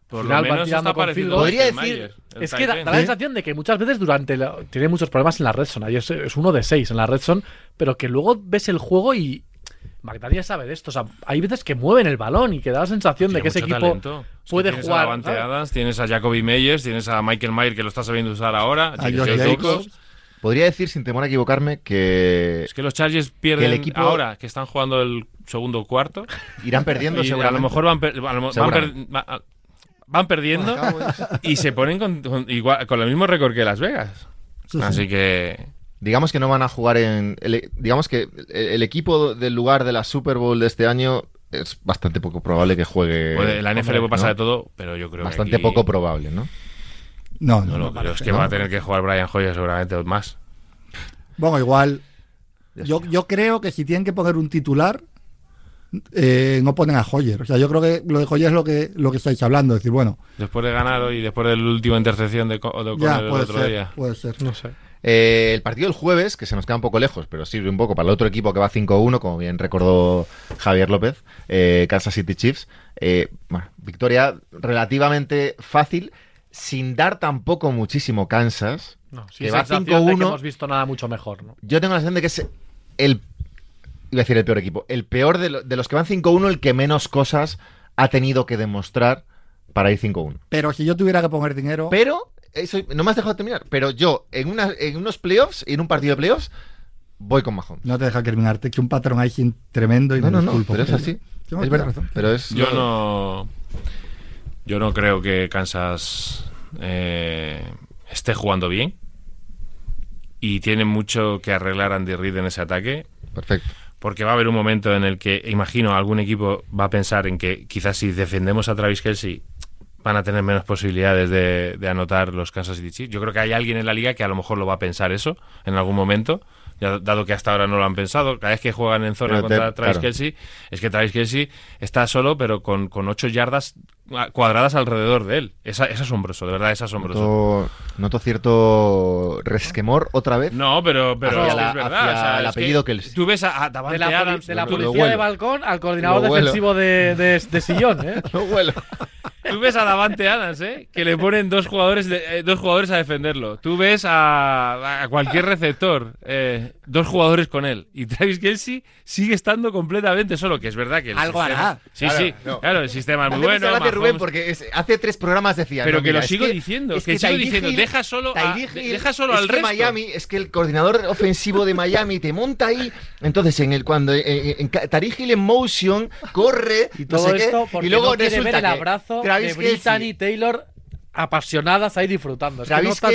E: Por
D: Final
E: lo menos está parecido.
A: Podría decir-
D: Es que da, la sensación de que muchas veces durante la- tiene muchos problemas en la red zone. Ayer es, es uno de seis en la red zone, pero que luego ves el juego y McDaniel sabe de esto. O sea, hay veces que mueven el balón y que da la sensación de que ese equipo
E: talento. Es que
D: puede
E: tienes
D: jugar.
E: A Davante
D: ¿sabes?
E: Adams, tienes a Jacoby Meyers, tienes a Michael Mayer que lo está sabiendo usar ahora.
C: A.
A: Podría decir, sin temor a equivocarme, que
E: Es que los Chargers pierden
A: Que el equipo-
E: ahora que están jugando el segundo cuarto.
A: irán perdiendo
E: y a lo mejor van, per- a lo mo- van,
A: Seguramente.
E: per- va- van perdiendo y se ponen con, con- igual, con el mismo récord que Las Vegas.
C: Sí, sí.
E: Así que
A: Digamos que no van a jugar en. el- digamos que el, el equipo del lugar de la Super Bowl de este año es bastante poco probable que juegue.
E: puede- la NFL puede pasar
A: ¿no?
E: de todo, pero yo creo
A: Bastante
E: que aquí-
A: poco probable, ¿no?
C: No,
E: No
C: no,
E: lo
C: no
E: creo, es que
C: ¿no?
E: va a tener que jugar Brian Hoyer seguramente más.
C: Bueno, igual. Yo, yo creo que si tienen que poner un titular, eh, no ponen a Hoyer. O sea, yo creo que lo de Hoyer es lo que, lo que estáis hablando. Es decir, bueno,
E: Después de ganar hoy y después de la última intercepción de, Co- de O'Connell el otro
C: ser,
E: día.
C: puede ser.
D: No sé.
A: Eh, el partido del jueves, que se nos queda un poco lejos, pero sirve un poco para el otro equipo que va 5-1, como bien recordó Javier López, eh, Kansas City Chiefs. Eh, bueno, victoria relativamente fácil, sin dar tampoco muchísimo Kansas.
D: No,
A: Que
D: sin
A: va
D: sensación de que
A: 5-1.
D: hemos visto nada mucho mejor. ¿no?
A: Yo tengo la sensación de que es el. Iba a decir el peor equipo. El peor de, lo- de los que van 5-1, el que menos cosas ha tenido que demostrar para ir 5-1.
C: Pero si yo tuviera que poner dinero,
A: Pero, eso, no me has dejado terminar, pero yo en, una, en unos playoffs, en un partido de playoffs, voy con Mahomes.
C: no te deja terminarte, que un patrón ahí sin tremendo y
A: No,
C: me
A: no, no, pero es así.
C: Tengo
A: Es verdad.
C: razón.
A: Pero es.
E: Yo no. Yo no creo que Kansas eh, esté jugando bien. Y tiene mucho que arreglar Andy Reid en ese ataque.
A: Perfecto.
E: Porque va a haber un momento en el que, imagino, algún equipo va a pensar en que quizás si defendemos a Travis Kelsey van a tener menos posibilidades de, de anotar los Kansas City Chiefs. Yo creo que hay alguien en la liga que a lo mejor lo va a pensar eso en algún momento, ya dado que hasta ahora no lo han pensado. Cada vez que juegan en zona
A: Pero te-
E: contra Travis
A: claro.
E: Kelsey, es que Travis Kelsey está solo, pero con, con ocho yardas cuadradas alrededor de él. Es, es asombroso, de verdad es asombroso.
A: Noto, noto cierto resquemor otra vez.
E: No, pero, pero
A: Hacia
E: es,
A: la-
E: es verdad.
A: hacia
E: o sea,
A: el
E: es que
A: apellido Kelsey.
E: Tú ves a, a
D: De
E: Davante
D: la,
E: Adams,
D: de la
A: lo- lo
D: policía
A: huelo.
D: de balcón al coordinador
A: Lo
D: defensivo de, de- de sillón, ¿eh?
A: No huelo.
E: Tú ves a Davante Adams, ¿eh? Que le ponen dos jugadores, de- eh, dos jugadores a defenderlo. Tú ves a, a cualquier receptor, eh, dos jugadores con él. Y Travis Kelsey sigue estando completamente solo, que es verdad que el
C: Algo
E: sistema-
C: hará.
E: Sí,
A: Claro,
E: sí.
A: no.
E: Claro, el sistema es muy bueno.
A: Rubén,
E: Mahomes-
A: porque es- hace tres programas decía.
E: Pero
A: no,
E: que
A: mira,
E: lo
A: es
E: sigo diciendo,
A: es
E: que sigo
A: Tyreek
E: diciendo,
A: Hill-
E: deja solo a- deja solo al
A: que
E: resto.
A: Miami, es que el coordinador ofensivo de Miami te monta ahí. Entonces, en el cuando eh, eh, en, Ca- Tyreek Hill en motion, corre.
D: Y
A: no
D: todo
A: sé qué,
D: esto porque
A: y luego
D: no
A: resulta
D: ver el
A: que
D: abrazo
A: Travis
D: de Brittany Taylor apasionadas ahí disfrutando. Es que no
A: Travis está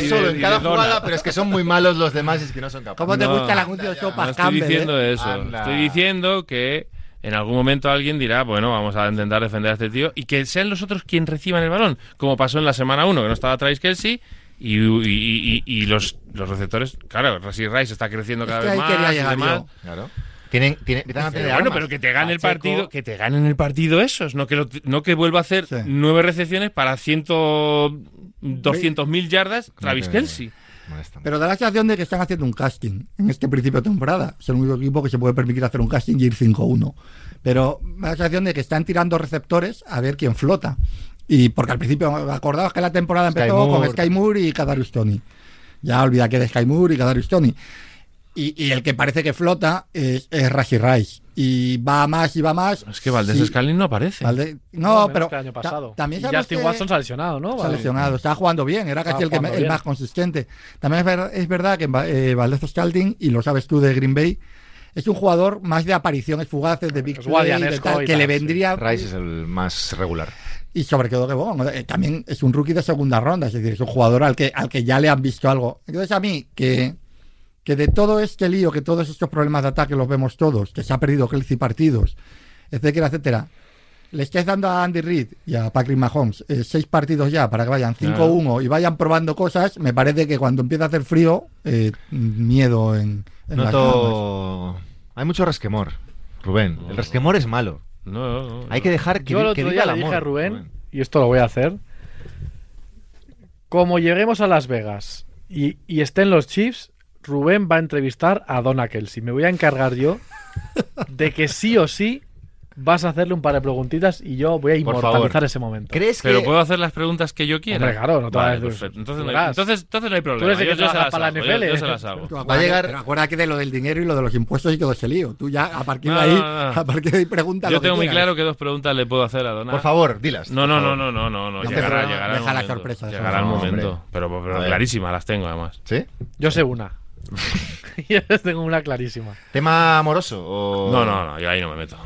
E: y de-
A: solo
E: y
A: en cada jugada, pero es que son muy malos los demás y es que no son capaces.
C: ¿Cómo te
E: No.
C: gusta el anuncio de Sopas
E: No estoy
C: Campbell?
E: diciendo
C: eh?
E: eso.
A: Anda.
E: Estoy diciendo que en algún momento alguien dirá, bueno, vamos a intentar defender a este tío y que sean los otros quien reciban el balón, como pasó en la semana 1, que no estaba Travis Kelsey Y, y- y- y los, los receptores, claro, Rassi Rice está creciendo
C: Es
E: cada
C: que
E: vez más.
C: quería
E: y
C: llegar
E: demás.
A: Claro. Tienen, tienen,
E: Pero
A: tener
E: bueno,
A: armas.
E: pero que te gane el partido, que te ganen el partido esos, no que, lo- no que vuelva a hacer
C: Sí.
E: nueve recepciones para ciento, 200 mil yardas Travis Kelsey.
A: Molestan.
C: Pero da la sensación de que están haciendo un casting en este principio de temporada. Es el único equipo que se puede permitir hacer un casting y ir 5-1. Pero da la sensación de que están tirando receptores a ver quién flota. Y porque al principio, acordaos que la temporada empezó con Sky Moore y Kadarius Tony. Ya olvida que de Sky Moore y Kadarius Tony. Y, y el que parece que flota es, es Rashi Rice. Y va más y va más.
E: Es que Valdés
C: Sí,
E: Scalin no aparece.
C: Valde-
D: No,
C: No, pero
D: que el año
C: ta-
D: pasado.
C: también
D: Y Justin
C: que-
D: Watson se ha lesionado, ¿no?
C: se ha lesionado, estaba jugando bien, era casi el, que, el más consistente. También es, ver- es verdad que eh, Valdez Scalding, y lo sabes tú de Green Bay, es un jugador más de apariciones fugaces, de big play, de tal,
D: y
C: que
D: tal,
C: le
D: sí.
C: vendría...
A: Rice es el más regular.
C: Y sobre todo que bueno, eh, también es un rookie de segunda ronda, es decir, es un jugador al que, al que ya le han visto algo. Entonces a mí, que, que de todo este lío, que todos estos problemas de ataque los vemos todos, que se ha perdido Kelsey partidos, etcétera, etcétera, le estés dando a Andy Reid y a Patrick Mahomes eh, seis partidos ya para que vayan 5-1 y vayan probando cosas, me parece que cuando empieza a hacer frío, eh, miedo en, en las.
A: Noto... Hay mucho resquemor, Rubén. El resquemor es malo.
E: No, no, no.
A: Hay que dejar que,
D: Yo el otro
A: que viva
D: día
A: el
D: le dije a Rubén, y esto lo voy a hacer, como lleguemos a Las Vegas y, y estén los Chiefs, Rubén va a entrevistar a Donna Kelsey. Me voy a encargar yo de que sí o sí vas a hacerle un par de preguntitas y yo voy a inmortalizar ese momento.
A: ¿Crees que
E: Pero puedo hacer las preguntas que yo quiera.
D: Hombre, claro, no te
E: Vale,
D: vas a decir-
E: perfecto. Entonces, no hay, entonces, entonces no hay problema.
D: Tú eres el que
E: yo, yo se
D: trabaja
E: las
D: para la
E: hago,
D: NFL,
E: yo se
D: ¿eh?
E: las hago.
A: Va a
C: acuérdate-
A: llegar-
C: pero acuérdate de lo del dinero y lo de los impuestos y todo ese lío. Tú ya, a partir
E: No,
C: de ahí,
E: no, no.
C: a partir de ahí pregunta
E: Yo tengo muy claro que dos preguntas le puedo hacer a Donna.
A: Por favor, dilas.
E: No, no, no, no, no, no, no.
C: No,
E: Llegará, llegará el
C: deja la
E: momento.
C: sorpresa,
E: Llegará el momento. Pero, pero clarísimas las tengo, además.
A: ¿Sí?
D: Yo sé una. yo tengo una clarísima.
A: ¿Tema amoroso? O...
E: No, no, no, yo ahí no me meto.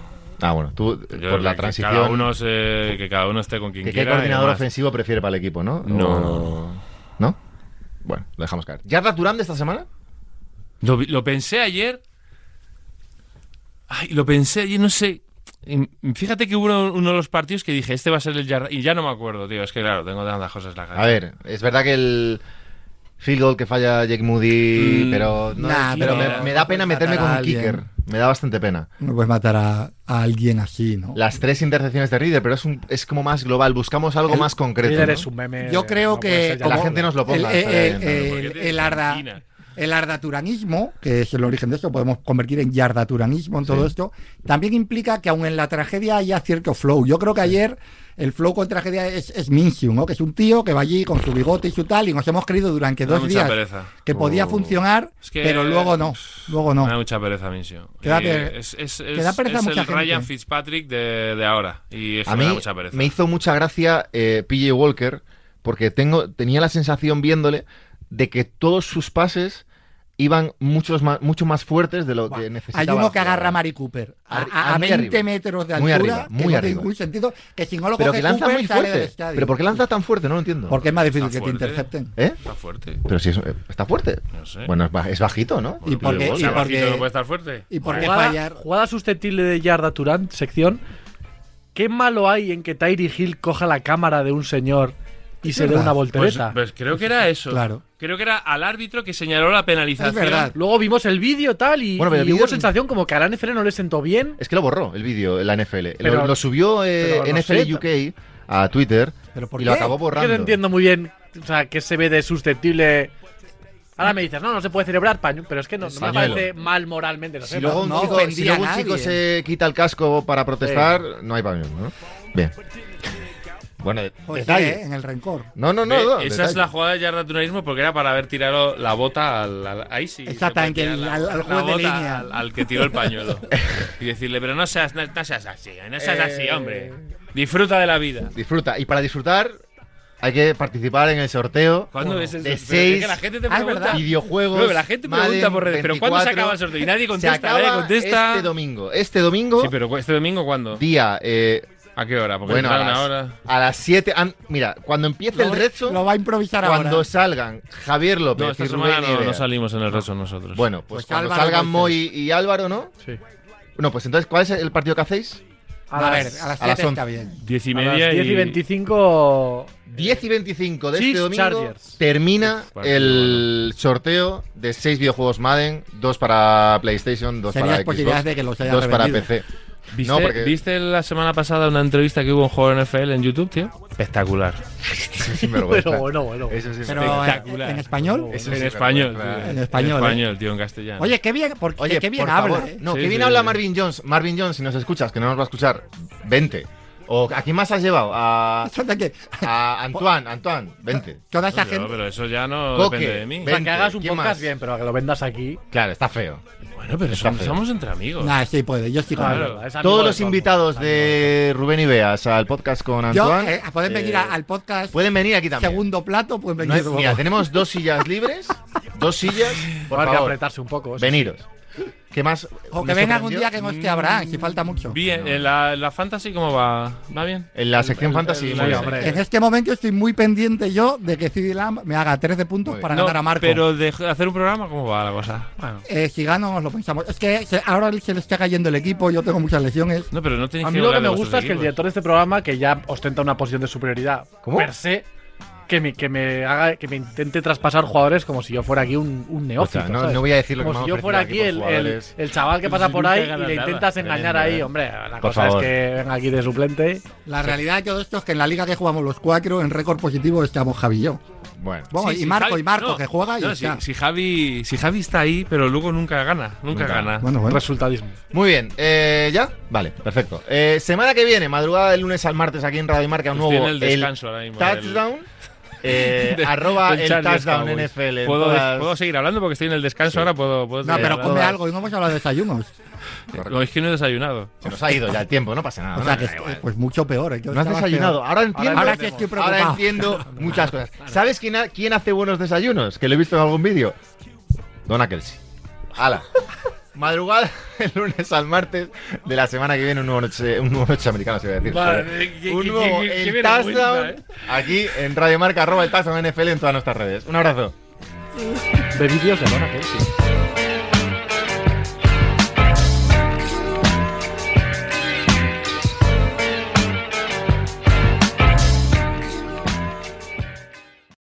A: Ah, bueno, tú
E: Yo
A: por la
E: que
A: transición.
E: Cada uno se- que cada uno esté con quien
A: ¿Qué
E: quiera. y
A: coordinador ofensivo prefiere para el equipo, no?
E: No,
A: O-
E: no, no.
A: ¿No? Bueno, lo dejamos caer. ¿Yarda Turán de esta semana?
E: Lo, pensé ayer. Ay, lo pensé ayer, no sé. Y Fíjate que hubo uno, uno de los partidos que dije, este va a ser el Yarda. Y ya no me acuerdo, tío. Es que claro, tengo tantas cosas en la cabeza.
A: A ver, es verdad que el field goal que falla Jake Moody,
E: Mm,
A: pero, no-
C: nah,
A: pero
C: pero
A: me, me da pena meterme con un kicker. Me da bastante pena.
C: No puedes matar a, a alguien así, ¿no?
A: Las tres intercepciones de Reader, pero es, un, es como más global. Buscamos algo
C: El
A: más concreto. ¿no?
D: es un meme.
C: Yo creo que
A: la gente nos lo ponga,
C: El, el-
A: bien, pero
E: ¿por qué
C: el- arda? El ardaturanismo, que es el origen de esto, podemos convertir en yardaturanismo en todo
A: Sí.
C: esto, también implica que aun en la tragedia haya cierto flow. Yo creo que ayer el flow con tragedia es, es ¿no? que es un tío que va allí con su bigote y su tal, y nos hemos creído durante
E: Me
C: dos
E: mucha
C: días
E: pereza.
C: que podía
A: Oh.
C: funcionar,
E: Es que-
C: pero luego no. Luego no.
E: Me da mucha pereza, Minsio.
C: Que da
E: es es,
C: que da
E: es-
C: pereza
E: es
C: mucha
E: el Ryan. Fitzpatrick de, de ahora. Y eso
A: A
E: me
A: mí
E: da mucha pereza.
A: me hizo mucha gracia eh, PJ Walker porque tengo, tenía la sensación viéndole de que todos sus pases iban muchos más, mucho más fuertes de lo que
C: Hay
A: necesitaba.
C: uno que agarra a. Mari Cooper a, a- a
A: ah, muy
C: 20
A: arriba.
C: metros de
A: Muy
C: altura,
A: arriba,
C: que
A: muy
C: no tiene
A: arriba.
C: ningún sentido, que si no lo
A: Pero
C: coge
A: que lanza
C: Cooper,
A: muy
C: sale del
A: fuerte.
C: estadio.
A: Pero ¿por qué lanza tan fuerte? No lo entiendo.
C: Porque es más difícil
E: Está
C: que te intercepten.
A: ¿Eh?
E: Está fuerte.
A: Pero si es- está fuerte.
E: No sé.
A: Bueno, es, ba- es bajito, ¿no?
C: Y porque- y
E: sea
A: bueno,
C: porque-
E: no puede estar fuerte.
C: Y por qué
D: Jugada,
C: fallar.
D: jugada susceptible de Yarda Turán, sección. ¿Qué malo hay en que Tyree Hill coja la cámara de un señor y se dé
C: verdad.
D: una
E: Pues,
D: voltereta?
E: pues creo que era eso.
C: Claro.
E: Creo que era al árbitro que señaló la penalización.
C: Es verdad.
D: Luego vimos el vídeo tal y,
A: Bueno, pero
D: y hubo sensación como que a la NFL no le sentó bien.
A: Es que lo borró el vídeo, la NFL.
D: Pero-
A: lo, lo subió eh,
D: pero no
A: NFL
D: sé.
A: UK a Twitter
C: ¿Pero por
A: y lo
C: qué?
A: acabó
D: Es
A: borrando.
D: que no entiendo muy bien, o sea, que se ve de susceptible. Ahora me dices, no, no se puede celebrar paño, pero es que no, no me parece mal moralmente. No sé,
A: Si luego un,
C: no
A: chico, si luego un chico se quita el casco para protestar, no hay pañuelo, ¿no? Bien. Bueno, detalle.
C: ¿eh? en el rencor.
A: No, no, no. No,
E: esa
A: detalle.
E: es la jugada de yardaturanismo porque era para haber tirado la bota al, al- ahí sí. se
C: Exactamente,
E: tirar
C: al- al juez de línea.
E: Al, al que tiró el pañuelo. y decirle, pero no seas, no, no seas así, no seas así,
A: Eh,
E: hombre. Disfruta de la vida.
A: Disfruta. Y para disfrutar hay que participar en el sorteo
E: ¿Cuándo ves el
A: de
E: sorteo? Es que la gente te
C: Ah, es
E: pregunta.
A: videojuegos.
E: No, la gente pregunta
A: Madden
E: por redes, pero ¿cuándo se
A: 24?
E: acaba el sorteo? Y nadie
A: Se
E: contesta,
A: acaba
E: nadie contesta.
A: este domingo. Este domingo,
E: Sí, pero este domingo ¿cuándo?
A: día... eh,
E: ¿A qué hora? Porque
A: bueno, a las,
E: ahora.
A: a las 7... Mira, cuando empiece el
C: Lo-
A: rezo,
C: Lo va a improvisar
A: cuando
C: ahora.
A: salgan Javier López
E: No, esta
A: y
E: semana
A: Rubén
E: no, no salimos en el resto nosotros.
A: Bueno, pues,
C: Pues
A: cuando
C: Álvaro
A: salgan. Moy y Álvaro, ¿no?
D: Sí.
A: No, pues entonces, ¿cuál es el partido que hacéis?
D: A,
C: A
D: las,
C: ver, a las
A: a las
C: 7 está
A: 11.
C: bien.
E: 10 y
D: a las
E: media
D: 10 y 25.
A: 10 y 25 de
D: Chiefs,
A: este domingo
D: Chargers.
A: termina el sorteo de 6 videojuegos Madden, 2 para PlayStation, 2
C: Serias
A: para
C: posibilidades
A: Xbox,
C: de que los haya
A: 2 para. PC.
E: ¿Viste,
A: No, porque-
E: ¿Viste la semana pasada una entrevista que hubo en Juego NFL en YouTube, tío? Espectacular.
D: Pero bueno, bueno.
A: Eso sí es
C: Pero
E: Espectacular.
C: en, en español.
A: Eso
E: en español. tío.
C: En español,
E: En
C: ¿eh?
E: español, tío, en castellano.
C: Oye, qué bien, porque
A: Oye,
C: qué bien
A: por
C: habla.
A: favor.
C: ¿eh?
A: No,
E: Sí,
A: qué bien
E: sí,
A: habla
E: sí.
A: Marvin Jones. Marvin Jones, si nos escuchas, que no nos va a escuchar, vente. ¿O a quién más has llevado? A,
C: Eso
A: a Antoine, Antoine, vente.
C: toda esa gente.
E: pero eso ya no
A: Coque,
E: depende de mí.
D: O sea, que hagas un
A: ¿quién
D: podcast
A: más?
D: bien, pero que lo vendas aquí.
A: Claro, está feo.
E: Bueno, pero
A: Está
E: somos,
A: feo.
E: somos entre amigos.
C: Nah, sí puede, yo con
E: Claro.
D: Es
A: Todos los invitados de Rubén y Beas al podcast con
C: Yo,
A: Antoine
C: eh, pueden venir
A: eh,
C: al podcast
A: Pueden venir aquí también.
C: segundo plato, pueden
A: No
C: venir
A: hay-
C: luego.
A: mira, tenemos dos sillas libres. Dos sillas. Por
D: Habrá que apretarse un poco. eso
A: veniros. ¿Qué más?
C: O que un
A: sorprendió?
C: día que no esté Abraham, si falta mucho.
E: Bien, en la, la fantasy, ¿cómo va? ¿Va bien?
A: En la sección
E: El-
A: fantasy.
E: el-
A: muy
E: el-
A: bien.
D: hombre.
C: En este momento estoy muy pendiente yo de que CD Lamb me haga 13 puntos para
E: No,
C: ganar a Marco.
E: pero de hacer un programa, ¿cómo va la cosa?
D: Bueno.
C: Eh, si gano, nos lo pensamos. Es que se- ahora se le está cayendo el equipo, yo tengo muchas lesiones.
E: No, pero no tenéis
D: A mí
E: que
D: lo que
E: hablar
D: me gusta es que el director de este programa, que ya ostenta una posición de superioridad
A: ¿Cómo?
D: per se, que me, que me haga, que me intente traspasar jugadores como si yo fuera aquí un, un neófito.
A: O sea, no-
D: ¿sabes?
A: no voy a decir lo que
D: como si yo fuera aquí el, el, chaval que pasa por ahí y le
E: nada.
D: intentas engañar
A: Tremendo,
D: ahí.
A: eh.
D: Hombre, la
A: Por
D: cosa
A: favor.
D: es que venga aquí de suplente.
C: La realidad de todo esto es que en la liga que jugamos los cuatro, en récord positivo, estamos Javi y yo.
A: Bueno.
E: Sí,
C: y
E: sí,
C: Marco,
E: Javi-
C: y Marco,
E: no,
C: que juega y
E: no,
C: está.
E: si, si Javi, si Javi está ahí, pero luego nunca gana. Nunca,
A: Nunca.
E: gana.
C: Bueno, bueno.
D: Resultadismo.
A: Muy bien, eh, ¿ya? Vale, perfecto. Eh, semana que viene, madrugada del lunes al martes aquí en Radio y Marca, un
E: Estoy
A: nuevo
E: en el descanso ahora mismo,
A: touchdown. Eh,
E: De-
A: arroba el touchdown
E: Cowboys.
A: NFL.
E: ¿Puedo,
A: todas-
E: puedo seguir hablando porque estoy en el descanso ahora. Puedo, puedo
C: No, pero come algo y no hemos hablado de desayunos.
E: No, es que no he desayunado.
A: Se nos ha ido ya el tiempo, no pasa nada.
C: O
A: no,
C: sea, que es-
A: igual.
C: pues mucho peor. ¿eh? Yo
A: No has desayunado.
C: peor.
A: Ahora entiendo.
C: Ahora sí estoy preocupado.
A: ahora entiendo muchas cosas. ¿Sabes quién, ha- quién hace buenos desayunos? Que lo he visto en algún vídeo. Donna Kelsey. Hala. Madrugada el lunes al martes de la semana que viene un nuevo noche, un nuevo noche americano, se iba a decir.
E: Vale,
A: joder.
E: qué-
A: un nuevo
E: qué- qué
A: el
E: vergüenza,
A: touchdown
E: eh.
A: aquí en Radio Marca arroba el touchdown NFL en todas nuestras redes. Un abrazo.
D: De vídeos de Kelsey.